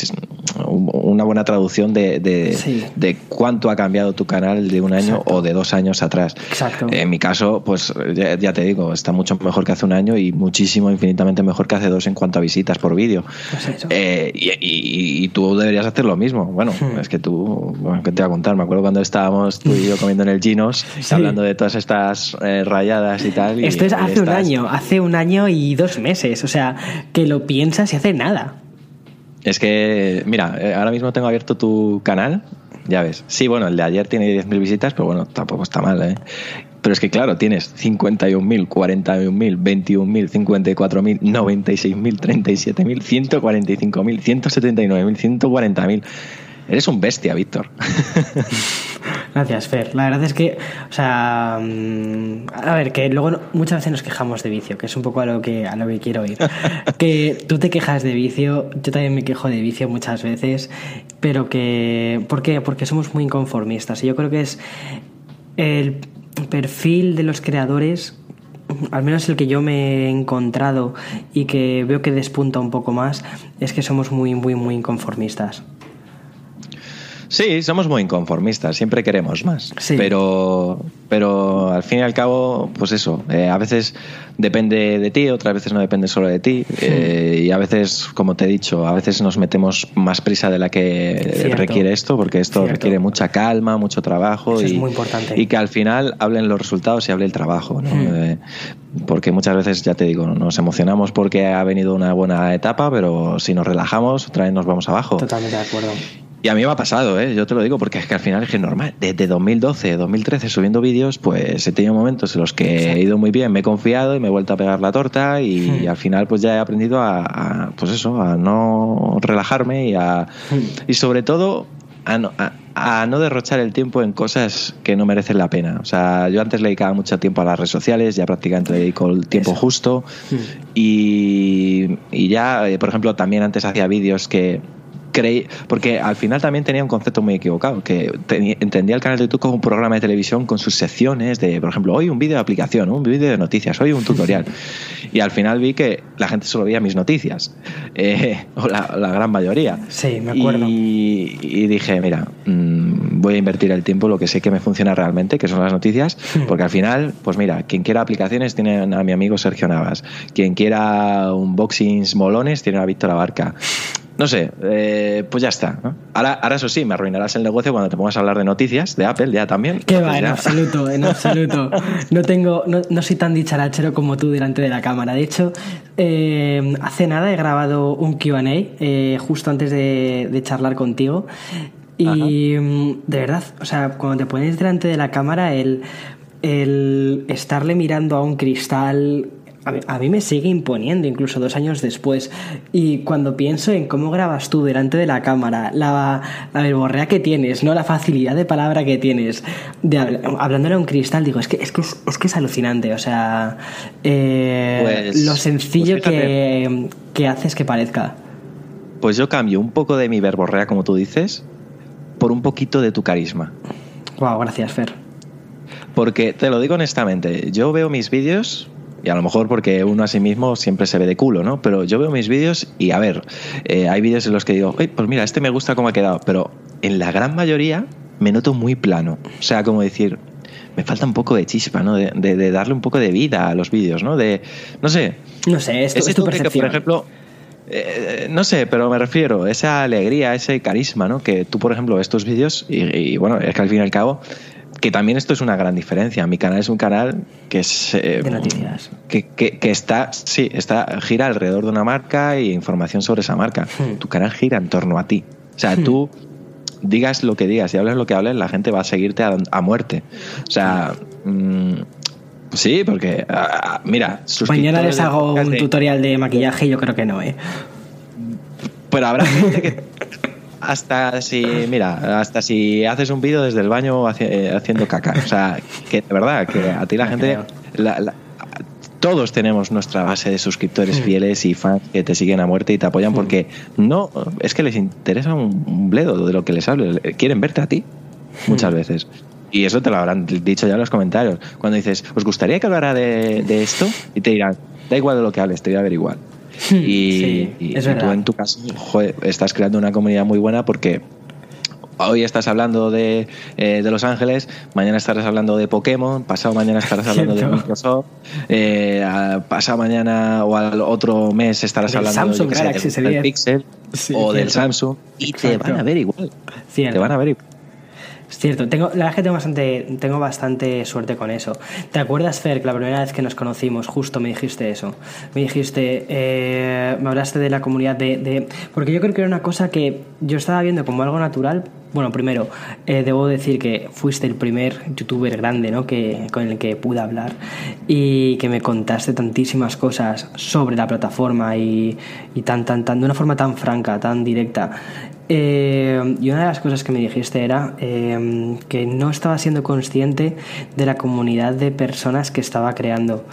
una buena traducción de, de, cuánto ha cambiado tu canal de un año o de dos años atrás. Exacto. En mi caso, pues ya, te digo, está mucho mejor que hace un año y muchísimo, infinitamente mejor que hace dos en cuanto a visitas por vídeo. Pues eh, y, tú deberías hacer lo mismo. Bueno, hmm. es que tú, bueno, ¿qué te voy a contar? Me acuerdo cuando estábamos tú y yo comiendo en el Ginos, hablando de todas estas eh, rayadas y tal. Esto es hace un año, hace un año y dos meses. O sea, que lo piensas y hace nada. Es que, mira, eh, ahora mismo tengo abierto tu canal ya ves. Sí, bueno, el de ayer tiene 10.000 visitas, pero bueno, tampoco está mal, ¿eh? Pero es que claro, tienes 51.000, 41.000, 21.000, 54.000, 96.000, 37.000, 145.000, 179.000, 140.000. Eres un bestia, Víctor. Gracias, Fer. La verdad es que, o sea, mm, a ver, que luego muchas veces nos quejamos de vicio, que es un poco a lo que, a lo que quiero ir. que tú te quejas de vicio, yo también me quejo de vicio muchas veces, pero que, ¿por qué? Porque somos muy inconformistas. Y yo creo que es el perfil de los creadores al menos el que yo me he encontrado y que veo que despunta un poco más, es que somos muy, muy, muy inconformistas. Sí, somos muy inconformistas, siempre queremos más. Pero, pero al fin y al cabo, pues eso, eh, a veces depende de ti, otras veces no depende solo de ti. Eh, y a veces, como te he dicho, a veces nos metemos más prisa de la que requiere esto, porque esto requiere mucha calma, mucho trabajo. y, es muy importante. Y que al final hablen los resultados y hable el trabajo. ¿no? Hmm. Eh, porque muchas veces, ya te digo, nos emocionamos porque ha venido una buena etapa, pero si nos relajamos, otra vez nos vamos abajo. Totalmente de acuerdo. Y a mí me ha pasado, ¿eh? yo te lo digo, porque es que al final es que normal. Desde 2012, 2013 subiendo vídeos, pues he tenido momentos en los que he ido muy bien, me he confiado y me he vuelto a pegar la torta y, hmm. al final pues ya he aprendido a, pues eso, a no relajarme y a hmm. y sobre todo a no, a, no, derrochar el tiempo en cosas que no merecen la pena. O sea, yo antes le dedicaba mucho tiempo a las redes sociales, ya prácticamente le dedico el tiempo justo hmm. y, y ya, eh, por ejemplo, también antes hacía vídeos que porque al final también tenía un concepto muy equivocado, que entendía el canal de YouTube como un programa de televisión con sus secciones de, por ejemplo, hoy un vídeo de aplicación, un vídeo de noticias, hoy un tutorial. y al final vi que la gente solo veía mis noticias, eh, o la, gran mayoría. Sí, me acuerdo. Y, dije, mira, mm, voy a invertir el tiempo en lo que sé que me funciona realmente, que son las noticias, porque al final, pues mira, quien quiera aplicaciones tiene a mi amigo Sergio Navas, quien quiera unboxings molones tiene a Víctor Abarca no sé, eh, pues ya está. Ahora, ahora eso sí, me arruinarás el negocio cuando te pongas a hablar de noticias de Apple, ya también. Que va, en absoluto, en absoluto. No tengo, no, no, soy tan dicharachero como tú delante de la cámara. De hecho, eh, hace nada he grabado un QA eh, justo antes de, charlar contigo. Y mm, de verdad, o sea, cuando te pones delante de la cámara, el, el estarle mirando a un cristal a mí, me sigue imponiendo incluso dos años después. Y cuando pienso en cómo grabas tú delante de la cámara, la, la verborrea que tienes, ¿no? La facilidad de palabra que tienes, de, hablándole a un cristal, digo, es que es, que es, que es alucinante. O sea, eh, pues, lo sencillo pues que, que haces que parezca. Pues yo cambio un poco de mi verborrea, como tú dices, por un poquito de tu carisma. Wow, gracias, Fer. Porque te lo digo honestamente, yo veo mis vídeos y a lo mejor porque uno a sí mismo siempre se ve de culo, ¿no? Pero yo veo mis vídeos y a ver, eh, hay vídeos en los que digo, pues mira, este me gusta cómo ha quedado, pero en la gran mayoría me noto muy plano. O sea, como decir, me falta un poco de chispa, ¿no? De, darle un poco de vida a los vídeos, ¿no? De, no sé. No sé, esto es, tu percepción. Que, por ejemplo, eh, no sé, pero me refiero, esa alegría, ese carisma, ¿no? Que tú, por ejemplo, ves estos vídeos y, y, bueno, es que al fin y al cabo que también esto es una gran diferencia. Mi canal es un canal que es eh, de noticias. Que, que, está, sí, está, gira alrededor de una marca e información sobre esa marca. Hmm. Tu canal gira en torno a ti. O sea, hmm. tú digas lo que digas y hables lo que hables, la gente va a seguirte a, muerte. O sea, mm, sí, porque mira, mañana les hago un tutorial de maquillaje, y yo creo que no, ¿eh? Pero habrá gente que hasta si, mira, hasta si haces un vídeo desde el baño eh, haciendo caca. O sea, que de verdad, que a ti la gente... todos tenemos nuestra base de suscriptores hmm. fieles y fans que te siguen a muerte y te apoyan hmm. porque no es que les interesa un bledo de lo que les hable, quieren verte a ti muchas hmm. veces. Y eso te lo habrán dicho ya en los comentarios. Cuando dices, ¿os gustaría que hablara de, de esto? Y te dirán, da igual de lo que hables, te voy a ver igual. Y, tú en tu caso estás creando una comunidad muy buena porque hoy estás hablando de, eh, de, Los Ángeles, mañana estarás hablando de Pokémon, pasado mañana estarás hablando de Microsoft, eh, pasado mañana o al otro mes estarás hablando Samsung del Pixel o del Samsung y te van a ver igual. Te van a ver igual. Cierto, tengo, la verdad es que tengo bastante, tengo bastante suerte con eso. ¿Te acuerdas, Fer, que la primera vez que nos conocimos, justo me dijiste eso? Me dijiste, eh, me hablaste de la comunidad de, de, Porque yo creo que era una cosa que yo estaba viendo como algo natural. Bueno, primero, eh, debo decir que fuiste el primer youtuber grande ¿no? que, con el que pude hablar y que me contaste tantísimas cosas sobre la plataforma y, y tan, tan, tan, de una forma tan franca, tan directa. Eh, y una de las cosas que me dijiste era eh, que no estaba siendo consciente de la comunidad de personas que estaba creando.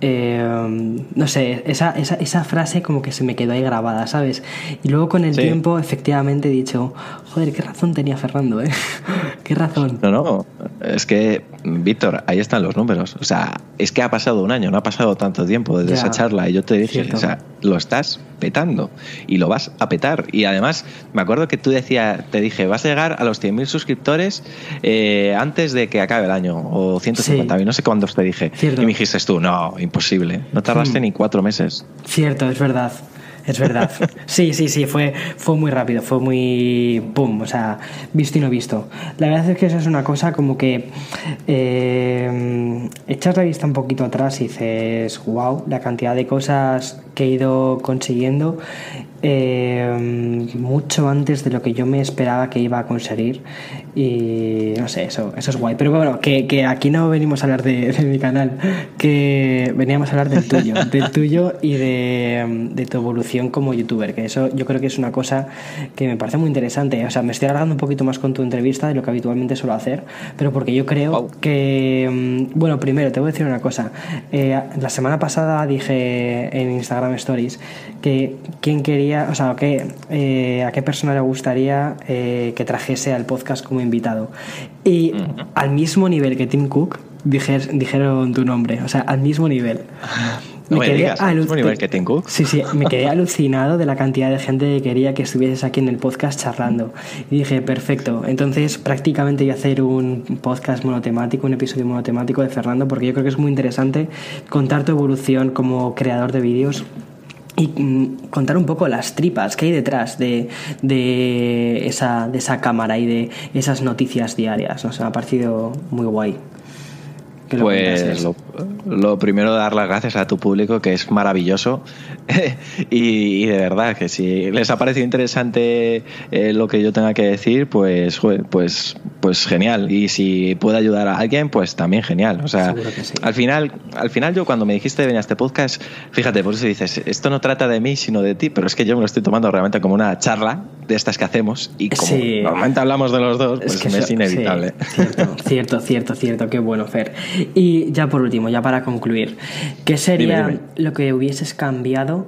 Eh, no sé, esa, esa, esa, frase como que se me quedó ahí grabada, ¿sabes? Y luego con el sí. tiempo efectivamente he dicho, joder, qué razón tenía Fernando, ¿eh? qué razón. No, no, es que, Víctor, ahí están los números. O sea, es que ha pasado un año, no ha pasado tanto tiempo desde ya, esa charla y yo te dije, cierto. o sea, lo estás petando y lo vas a petar. Y además, me acuerdo que tú decías, te dije, vas a llegar a los 100.000 suscriptores eh, antes de que acabe el año, o 150.000, sí. no sé cuántos te dije. Cierto. Y me dijiste tú, no, imposible, no tardaste hmm. ni cuatro meses. Cierto, es verdad. Es verdad. Sí, sí, sí, fue, fue muy rápido, fue muy. ¡Pum! O sea, visto y no visto. La verdad es que eso es una cosa como que. Eh, echas la vista un poquito atrás y dices, wow, la cantidad de cosas que he ido consiguiendo eh, mucho antes de lo que yo me esperaba que iba a conseguir y no sé, eso, eso es guay. Pero bueno, que, que aquí no venimos a hablar de, de, mi canal, que veníamos a hablar del tuyo, del tuyo y de, de, tu evolución como youtuber, que eso yo creo que es una cosa que me parece muy interesante. O sea, me estoy alargando un poquito más con tu entrevista de lo que habitualmente suelo hacer, pero porque yo creo wow. que, mm, bueno, primero te voy a decir una cosa. Eh, la semana pasada dije en Instagram Stories que quién quería, o sea, que, eh, a qué persona le gustaría eh, que trajese al podcast como invitado. Y uh -huh. al mismo nivel que Tim Cook, dijer, dijeron tu nombre, o sea, al mismo nivel. No me, me digas, al mismo nivel que Tim Cook. Sí, sí, me quedé alucinado de la cantidad de gente que quería que estuvieses aquí en el podcast charlando. Y dije, perfecto, entonces prácticamente voy a hacer un podcast monotemático, un episodio monotemático de Fernando, porque yo creo que es muy interesante contar tu evolución como creador de vídeos y mm, contar un poco las tripas que hay detrás de, de, esa, de esa cámara y de esas noticias diarias. Sea, me ha parecido muy guay. Lo pues lo, lo, primero dar las gracias a tu público que es maravilloso y, y, de verdad que si les ha parecido interesante eh, lo que yo tenga que decir pues pues pues genial y si puede ayudar a alguien pues también genial o sea sí. al final al final yo cuando me dijiste de venir a este podcast fíjate por eso dices esto no trata de mí sino de ti pero es que yo me lo estoy tomando realmente como una charla de estas que hacemos y como sí. normalmente hablamos de los dos pues es, que me es inevitable sí. cierto cierto cierto cierto qué bueno Fer y ya por último, ya para concluir, ¿qué sería dime, dime. lo que hubieses cambiado?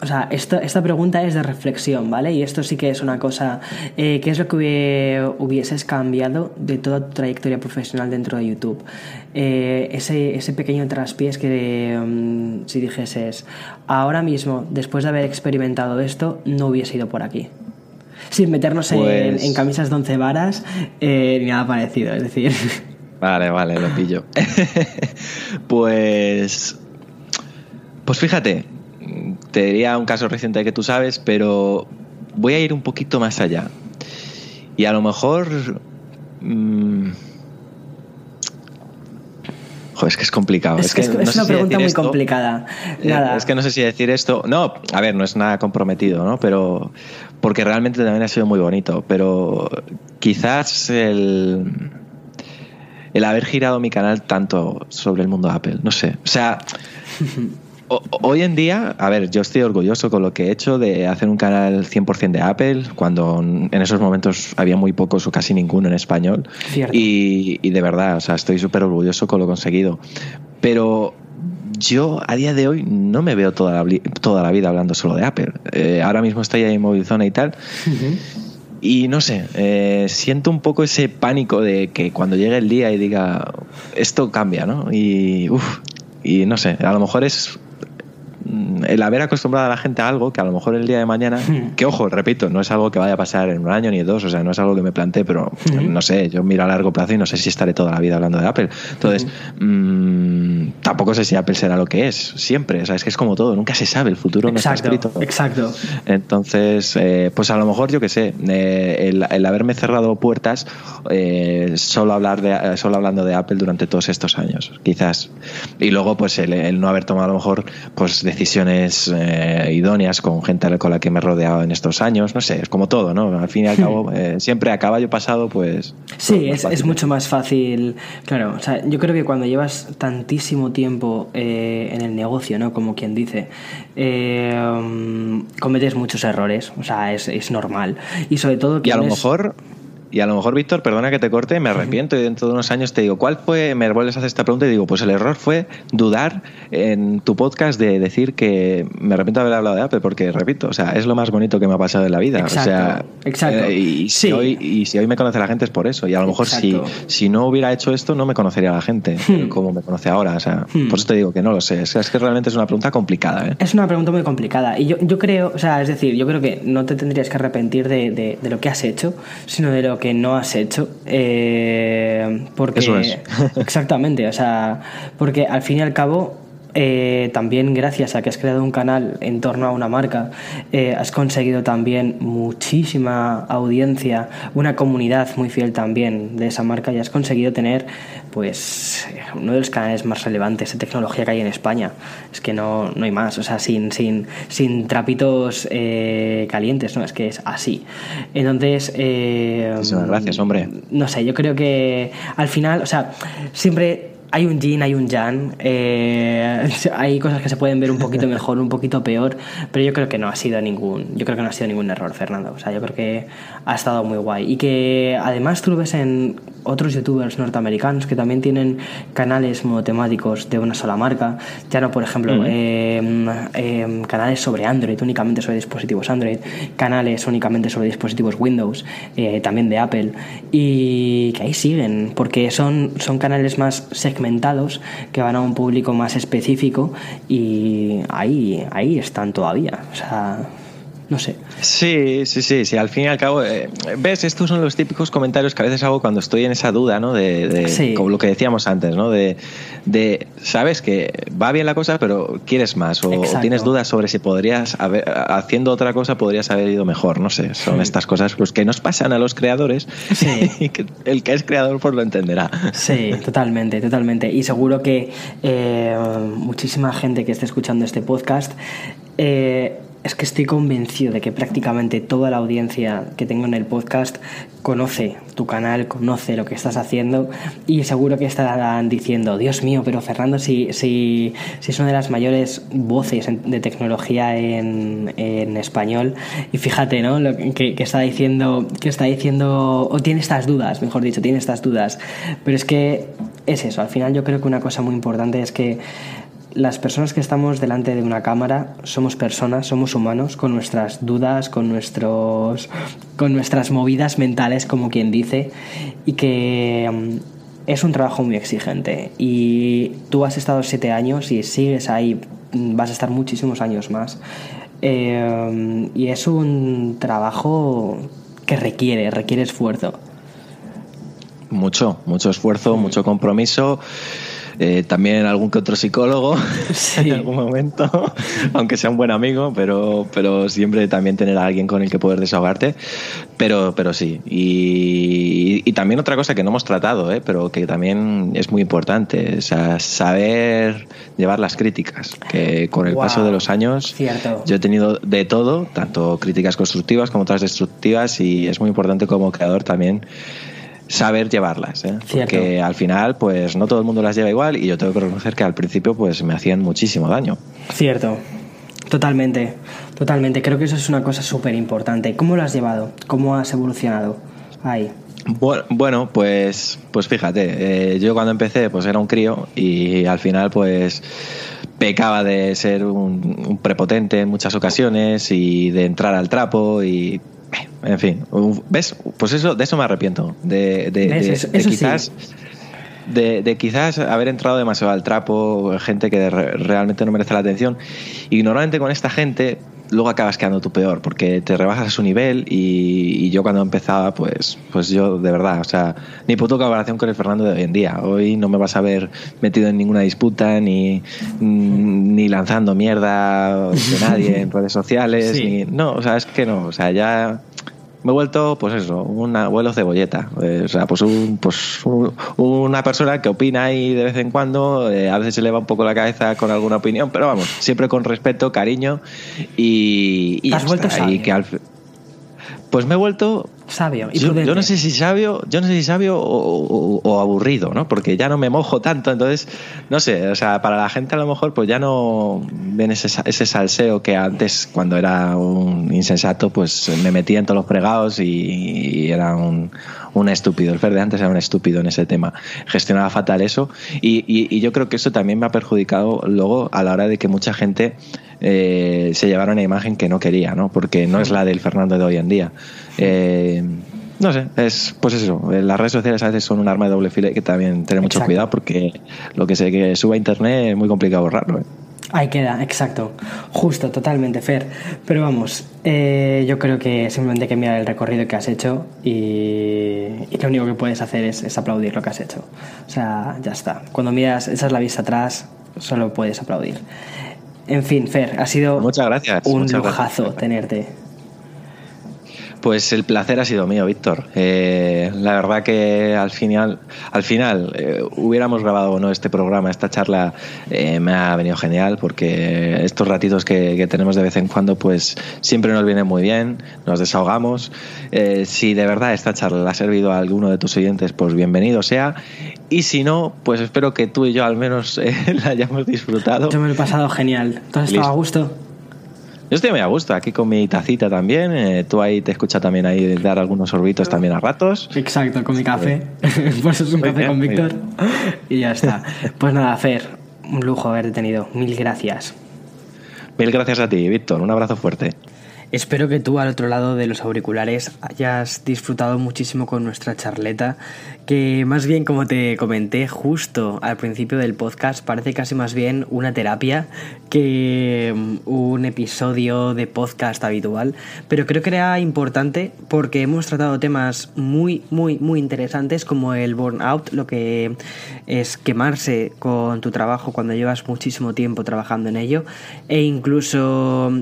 O sea, esto, esta pregunta es de reflexión, ¿vale? Y esto sí que es una cosa. Eh, ¿Qué es lo que hubieses cambiado de toda tu trayectoria profesional dentro de YouTube? Eh, ese, ese pequeño traspiés que, um, si dijeses, ahora mismo, después de haber experimentado esto, no hubiese ido por aquí sin meternos pues... en, en, camisas de once varas eh, ni nada parecido, es decir. Vale, vale, lo pillo. pues. Pues fíjate, te diría un caso reciente que tú sabes, pero voy a ir un poquito más allá. Y a lo mejor. Mmm, Joder, es que es complicado. Es, es que, es, no es sé una si pregunta muy esto, complicada. Nada. Es que no sé si decir esto. No, a ver, no es nada comprometido, ¿no? Pero. Porque realmente también ha sido muy bonito. Pero quizás el el haber girado mi canal tanto sobre el mundo de Apple. No sé. O sea, hoy en día, a ver, yo estoy orgulloso con lo que he hecho de hacer un canal 100% de Apple, cuando en esos momentos había muy pocos o casi ninguno en español. Y, y, de verdad, o sea, estoy súper orgulloso con lo conseguido. Pero yo a día de hoy no me veo toda la, toda la vida hablando solo de Apple. Eh, ahora mismo estoy ahí en Movilzone y tal. Uh -huh. Y no sé, eh, siento un poco ese pánico de que cuando llegue el día y diga, esto cambia, ¿no? Y, uf, y no sé, a lo mejor es el haber acostumbrado a la gente a algo que a lo mejor el día de mañana, hmm. que ojo, repito, no es algo que vaya a pasar en un año ni dos, o sea, no es algo que me plantee, pero hmm. no sé, yo miro a largo plazo y no sé si estaré toda la vida hablando de Apple. Entonces, mm, tampoco sé si Apple será lo que es, siempre, o sea, es que es como todo, nunca se sabe, el futuro no está escrito. Exacto. Entonces, eh, pues a lo mejor, yo que sé, eh, el, haberme cerrado puertas eh, solo, hablar de, solo hablando de Apple durante todos estos años, quizás. Y luego, pues el, no haber tomado a lo mejor pues decisiones idóneas con gente con la que me he rodeado en estos años, no sé, es como todo, ¿no? Al fin y al cabo, siempre a caballo pasado, pues... Sí, es, es, mucho más fácil, claro, o sea, yo creo que cuando llevas tantísimo tiempo en el negocio, ¿no? Como quien dice, cometes muchos errores, o sea, es, es normal. Y sobre todo que... Y a lo mejor y a lo mejor, Víctor, perdona que te corte, me arrepiento y dentro de unos años te digo, ¿cuál fue? Me vuelves a hacer esta pregunta y digo, pues el error fue dudar en tu podcast de decir que me arrepiento de haber hablado de Apple, porque repito, o sea, es lo más bonito que me ha pasado en la vida. Exacto, o sea, exacto. Eh, y, si hoy, y si hoy me conoce la gente es por eso. Y a lo mejor si, si no hubiera hecho esto, no me conocería la gente hmm. como me conoce ahora. O sea, hmm. por eso te digo que no lo sé. Es, que realmente es una pregunta complicada. ¿eh? Es una pregunta muy complicada. Y yo, yo creo, o sea, es decir, yo creo que no te tendrías que arrepentir de, de, de lo que has hecho, sino de lo que no has hecho eh, porque, Eso es. exactamente, o sea, porque al fin y al cabo eh, también gracias a que has creado un canal en torno a una marca, eh, has conseguido también muchísima audiencia, una comunidad muy fiel también de esa marca y has conseguido tener pues uno de los canales más relevantes de tecnología que hay en España. Es que no, no hay más, o sea, sin, sin, sin trapitos eh, calientes, ¿no? Es que es así. Entonces... gracias, hombre. No sé, yo creo que al final, o sea, siempre hay un yin, hay un yang. Eh, hay cosas que se pueden ver un poquito mejor, un poquito peor, pero yo creo que no ha sido ningún, yo creo que no ha sido ningún error, Fernando. O sea, yo creo que ha estado muy guay y que además tú lo ves en otros youtubers norteamericanos que también tienen canales monotemáticos de una sola marca. Ya no, por ejemplo, em, em, canales sobre Android, únicamente sobre dispositivos Android, canales únicamente sobre dispositivos Windows, eh, también de Apple, y que ahí siguen, porque son, son canales más segmentados que van a un público más específico y ahí, ahí están todavía. No sé. Sí, sí, sí, sí. Al fin y al cabo, eh, ves, estos son los típicos comentarios que a veces hago cuando estoy en esa duda, ¿no? De, como lo que decíamos antes, ¿no? De, de, sabes que va bien la cosa, pero quieres más o, tienes dudas sobre si podrías haber, haciendo otra cosa podrías haber ido mejor, no sé. Son estas cosas pues que nos pasan a los creadores y que el que es creador pues lo entenderá. Sí, totalmente, totalmente. Y seguro que eh, muchísima gente que esté escuchando este podcast eh, es que estoy convencido de que prácticamente toda la audiencia que tengo en el podcast conoce tu canal, conoce lo que estás haciendo y seguro que estarán diciendo, Dios mío, pero Fernando, si, si, si es una de las mayores voces de tecnología en, en español y fíjate, ¿no? Lo que, está diciendo, que está diciendo, o tiene estas dudas, mejor dicho, tiene estas dudas, pero es que es eso, al final yo creo que una cosa muy importante es que las personas que estamos delante de una cámara somos personas, somos humanos, con nuestras dudas, con, nuestros, con nuestras movidas mentales, como quien dice, y que mm, es un trabajo muy exigente. Y tú has estado siete años y sigues ahí, mm, vas a estar muchísimos años más. Eh, y es un trabajo que requiere, requiere esfuerzo. Mucho, mucho esfuerzo, mucho compromiso. Eh, también algún que otro psicólogo en algún momento, aunque sea un buen amigo, pero, pero siempre también tener a alguien con el que poder desahogarte. Pero, pero sí. Y, también otra cosa que no hemos tratado, ¿eh? pero que también es muy importante, saber llevar las críticas. Que con el paso de los años yo he tenido de todo, tanto críticas constructivas como otras destructivas, y es muy importante como creador también saber llevarlas, ¿eh? porque al final pues no todo el mundo las lleva igual y yo tengo que reconocer que al principio pues me hacían muchísimo daño. Cierto, totalmente, totalmente. Creo que eso es una cosa súper importante. ¿Cómo lo has llevado? ¿Cómo has evolucionado ahí? Bueno, pues, pues fíjate, eh, yo cuando empecé pues era un crío y al final pues pecaba de ser un, prepotente en muchas ocasiones y de entrar al trapo y en fin, ¿ves? Pues eso, de eso me arrepiento. De, de, quizás. de, de, quizás haber entrado demasiado al trapo, gente que realmente no merece la atención. Y normalmente con esta gente luego acabas quedando tú peor, porque te rebajas a su nivel y, yo cuando empezaba, pues, pues yo de verdad, o sea, ni puto colaboración con el Fernando de hoy en día. Hoy no me vas a ver metido en ninguna disputa, ni, ni lanzando mierda de nadie en redes sociales, ni, no, o sea, es que no, o sea, ya me he vuelto, pues eso, un abuelo cebolleta. Eh, o sea, pues, un, pues una persona que opina ahí de vez en cuando, eh, a veces se le va un poco la cabeza con alguna opinión, pero vamos, siempre con respeto, cariño y. y has vuelto y que al, Pues me he vuelto sabio y yo, no sé si sabio yo no sé si sabio o, aburrido no porque ya no me mojo tanto entonces no sé o sea para la gente a lo mejor pues ya no ven ese, ese salseo que antes cuando era un insensato pues me metía en todos los fregados y, era un, un, estúpido. El Fer de antes era un estúpido en ese tema. Gestionaba fatal eso. Y, y, yo creo que eso también me ha perjudicado luego a la hora de que mucha gente eh, se llevara una imagen que no quería no porque no es la del Fernando de hoy en día. Eh, no sé, es pues eso. Las redes sociales a veces son un arma de doble filo y que también tener mucho cuidado porque lo que se que suba a internet es muy complicado borrarlo. ¿eh? Ahí queda, exacto. Justo, totalmente, Fer. Pero vamos, eh, yo creo que simplemente hay que mirar el recorrido que has hecho y, lo único que puedes hacer es, aplaudir lo que has hecho. O sea, ya está. Cuando miras, echas la vista atrás, solo puedes aplaudir. En fin, Fer, ha sido Muchas gracias. un lujazo tenerte. Pues el placer ha sido mío, Víctor. Eh, la verdad que al final, al final eh, hubiéramos grabado o no este programa, esta charla, eh, me ha venido genial porque estos ratitos que, tenemos de vez en cuando, pues siempre nos vienen muy bien, nos desahogamos. si de verdad esta charla le ha servido a alguno de tus oyentes, pues bienvenido sea. Y si no, pues espero que tú y yo al menos la hayamos disfrutado. Yo me lo he pasado genial. ¿Tú has estado a gusto? Yo estoy muy a gusto aquí con mi tacita también. Eh, tú ahí te escuchas también ahí dar algunos sorbitos también a ratos. Exacto, con mi café. pues es un café con Víctor. y ya está. Pues nada, Fer, un lujo haberte tenido. Mil gracias. Mil gracias a ti, Víctor. Un abrazo fuerte. Espero que tú al otro lado de los auriculares hayas disfrutado muchísimo con nuestra charleta, que más bien como te comenté justo al principio del podcast, parece casi más bien una terapia que mm, un episodio de podcast habitual, pero creo que era importante porque hemos tratado temas muy, muy, muy interesantes como el burnout, lo que es quemarse con tu trabajo cuando llevas muchísimo tiempo trabajando en ello, e incluso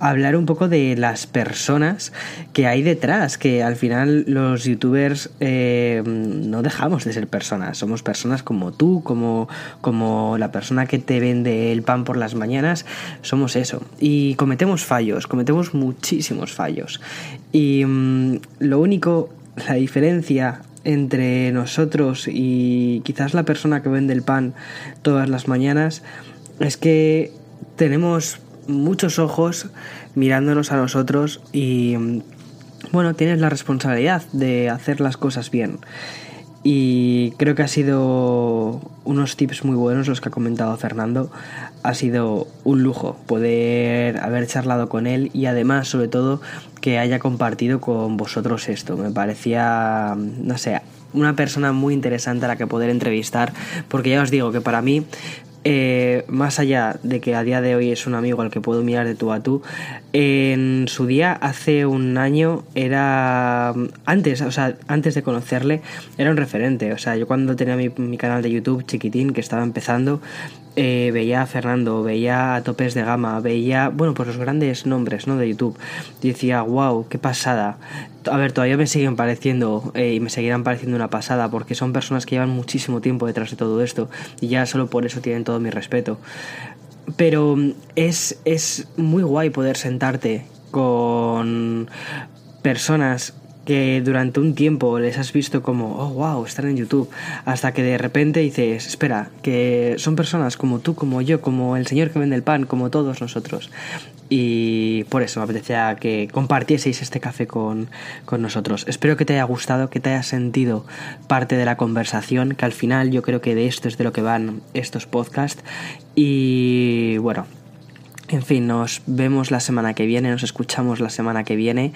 hablar un poco de las personas que hay detrás, que al final los youtubers eh, no dejamos de ser personas, somos personas como tú, como, como la persona que te vende el pan por las mañanas, somos eso. Y cometemos fallos, cometemos muchísimos fallos. Y mm, lo único, la diferencia entre nosotros y quizás la persona que vende el pan todas las mañanas es que tenemos muchos ojos mirándonos a nosotros y bueno, tienes la responsabilidad de hacer las cosas bien. Y creo que ha sido unos tips muy buenos los que ha comentado Fernando. Ha sido un lujo poder haber charlado con él y además, sobre todo, que haya compartido con vosotros esto. Me parecía, no sé, una persona muy interesante a la que poder entrevistar, porque ya os digo que para mí eh, más allá de que a día de hoy es un amigo al que puedo mirar de tú a tú, en su día, hace un año, era. Antes, o sea, antes de conocerle, era un referente. O sea, yo cuando tenía mi, mi canal de YouTube chiquitín, que estaba empezando, eh, veía a Fernando, veía a topes de gama, veía, bueno, pues los grandes nombres ¿no? de YouTube. Decía, wow, qué pasada. A ver, todavía me siguen pareciendo eh, y me seguirán pareciendo una pasada porque son personas que llevan muchísimo tiempo detrás de todo esto y ya solo por eso tienen todo mi respeto. Pero es, es muy guay poder sentarte con personas que durante un tiempo les has visto como, oh, wow, están en YouTube, hasta que de repente dices, espera, que son personas como tú, como yo, como el señor que vende el pan, como todos nosotros. Y por eso me apetecía que compartieseis este café con, con nosotros. Espero que te haya gustado, que te haya sentido parte de la conversación, que al final yo creo que de esto es de lo que van estos podcasts. Y bueno, en fin, nos vemos la semana que viene, nos escuchamos la semana que viene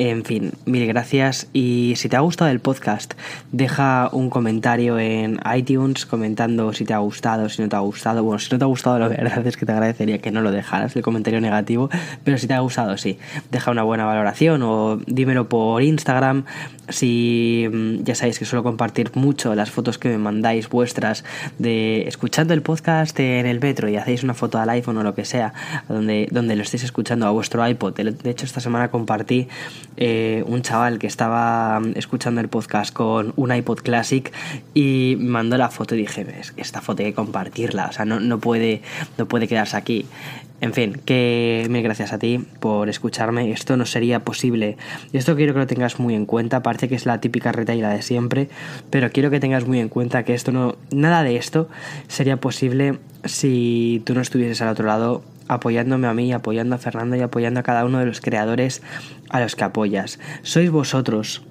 En fin, mil gracias y si te ha gustado el podcast, deja un comentario en iTunes comentando si te ha gustado, si no te ha gustado. Bueno, si no te ha gustado, la verdad es que te agradecería que no lo dejaras, el comentario negativo, pero si te ha gustado, sí, deja una buena valoración o dímelo por Instagram. Si mm, ya sabéis que suelo compartir mucho las fotos que me mandáis vuestras de escuchando el podcast en el metro y hacéis una foto al iPhone o lo que sea, donde, donde lo estéis escuchando a vuestro iPod. De hecho, esta semana compartí eh, un chaval que estaba escuchando el podcast con un iPod Classic y mandó la foto y dije, esta foto hay que compartirla, o sea, no, no, puede, no puede quedarse aquí. En fin, que mil gracias a ti por escucharme. Esto no sería posible. Esto quiero que lo tengas muy en cuenta. Parece que es la típica retaila de siempre. Pero quiero que tengas muy en cuenta que esto no. Nada de esto sería posible si tú no estuvieses al otro lado apoyándome a mí, apoyando a Fernando y apoyando a cada uno de los creadores a los que apoyas. Sois vosotros.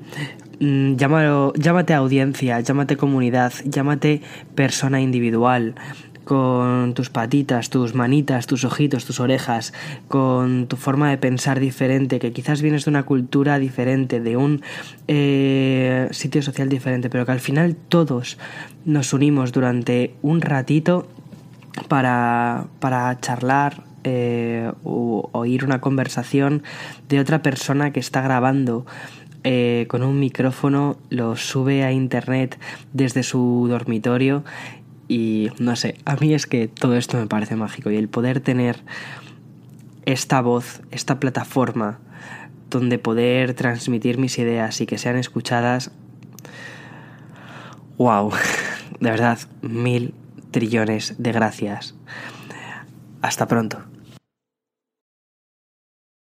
Mm, llámalo, llámate audiencia, llámate comunidad, llámate persona individual con tus patitas, tus manitas, tus ojitos, tus orejas, con tu forma de pensar diferente, que quizás vienes de una cultura diferente, de un eh, sitio social diferente, pero que al final todos nos unimos durante un ratito para, para charlar, eh, oír una conversación de otra persona que está grabando eh, con un micrófono, lo sube a internet desde su dormitorio y no sé, a mí es que todo esto me parece mágico y el poder tener esta voz, esta plataforma donde poder transmitir mis ideas y que sean escuchadas, wow, de verdad, mil trillones de gracias. Hasta pronto.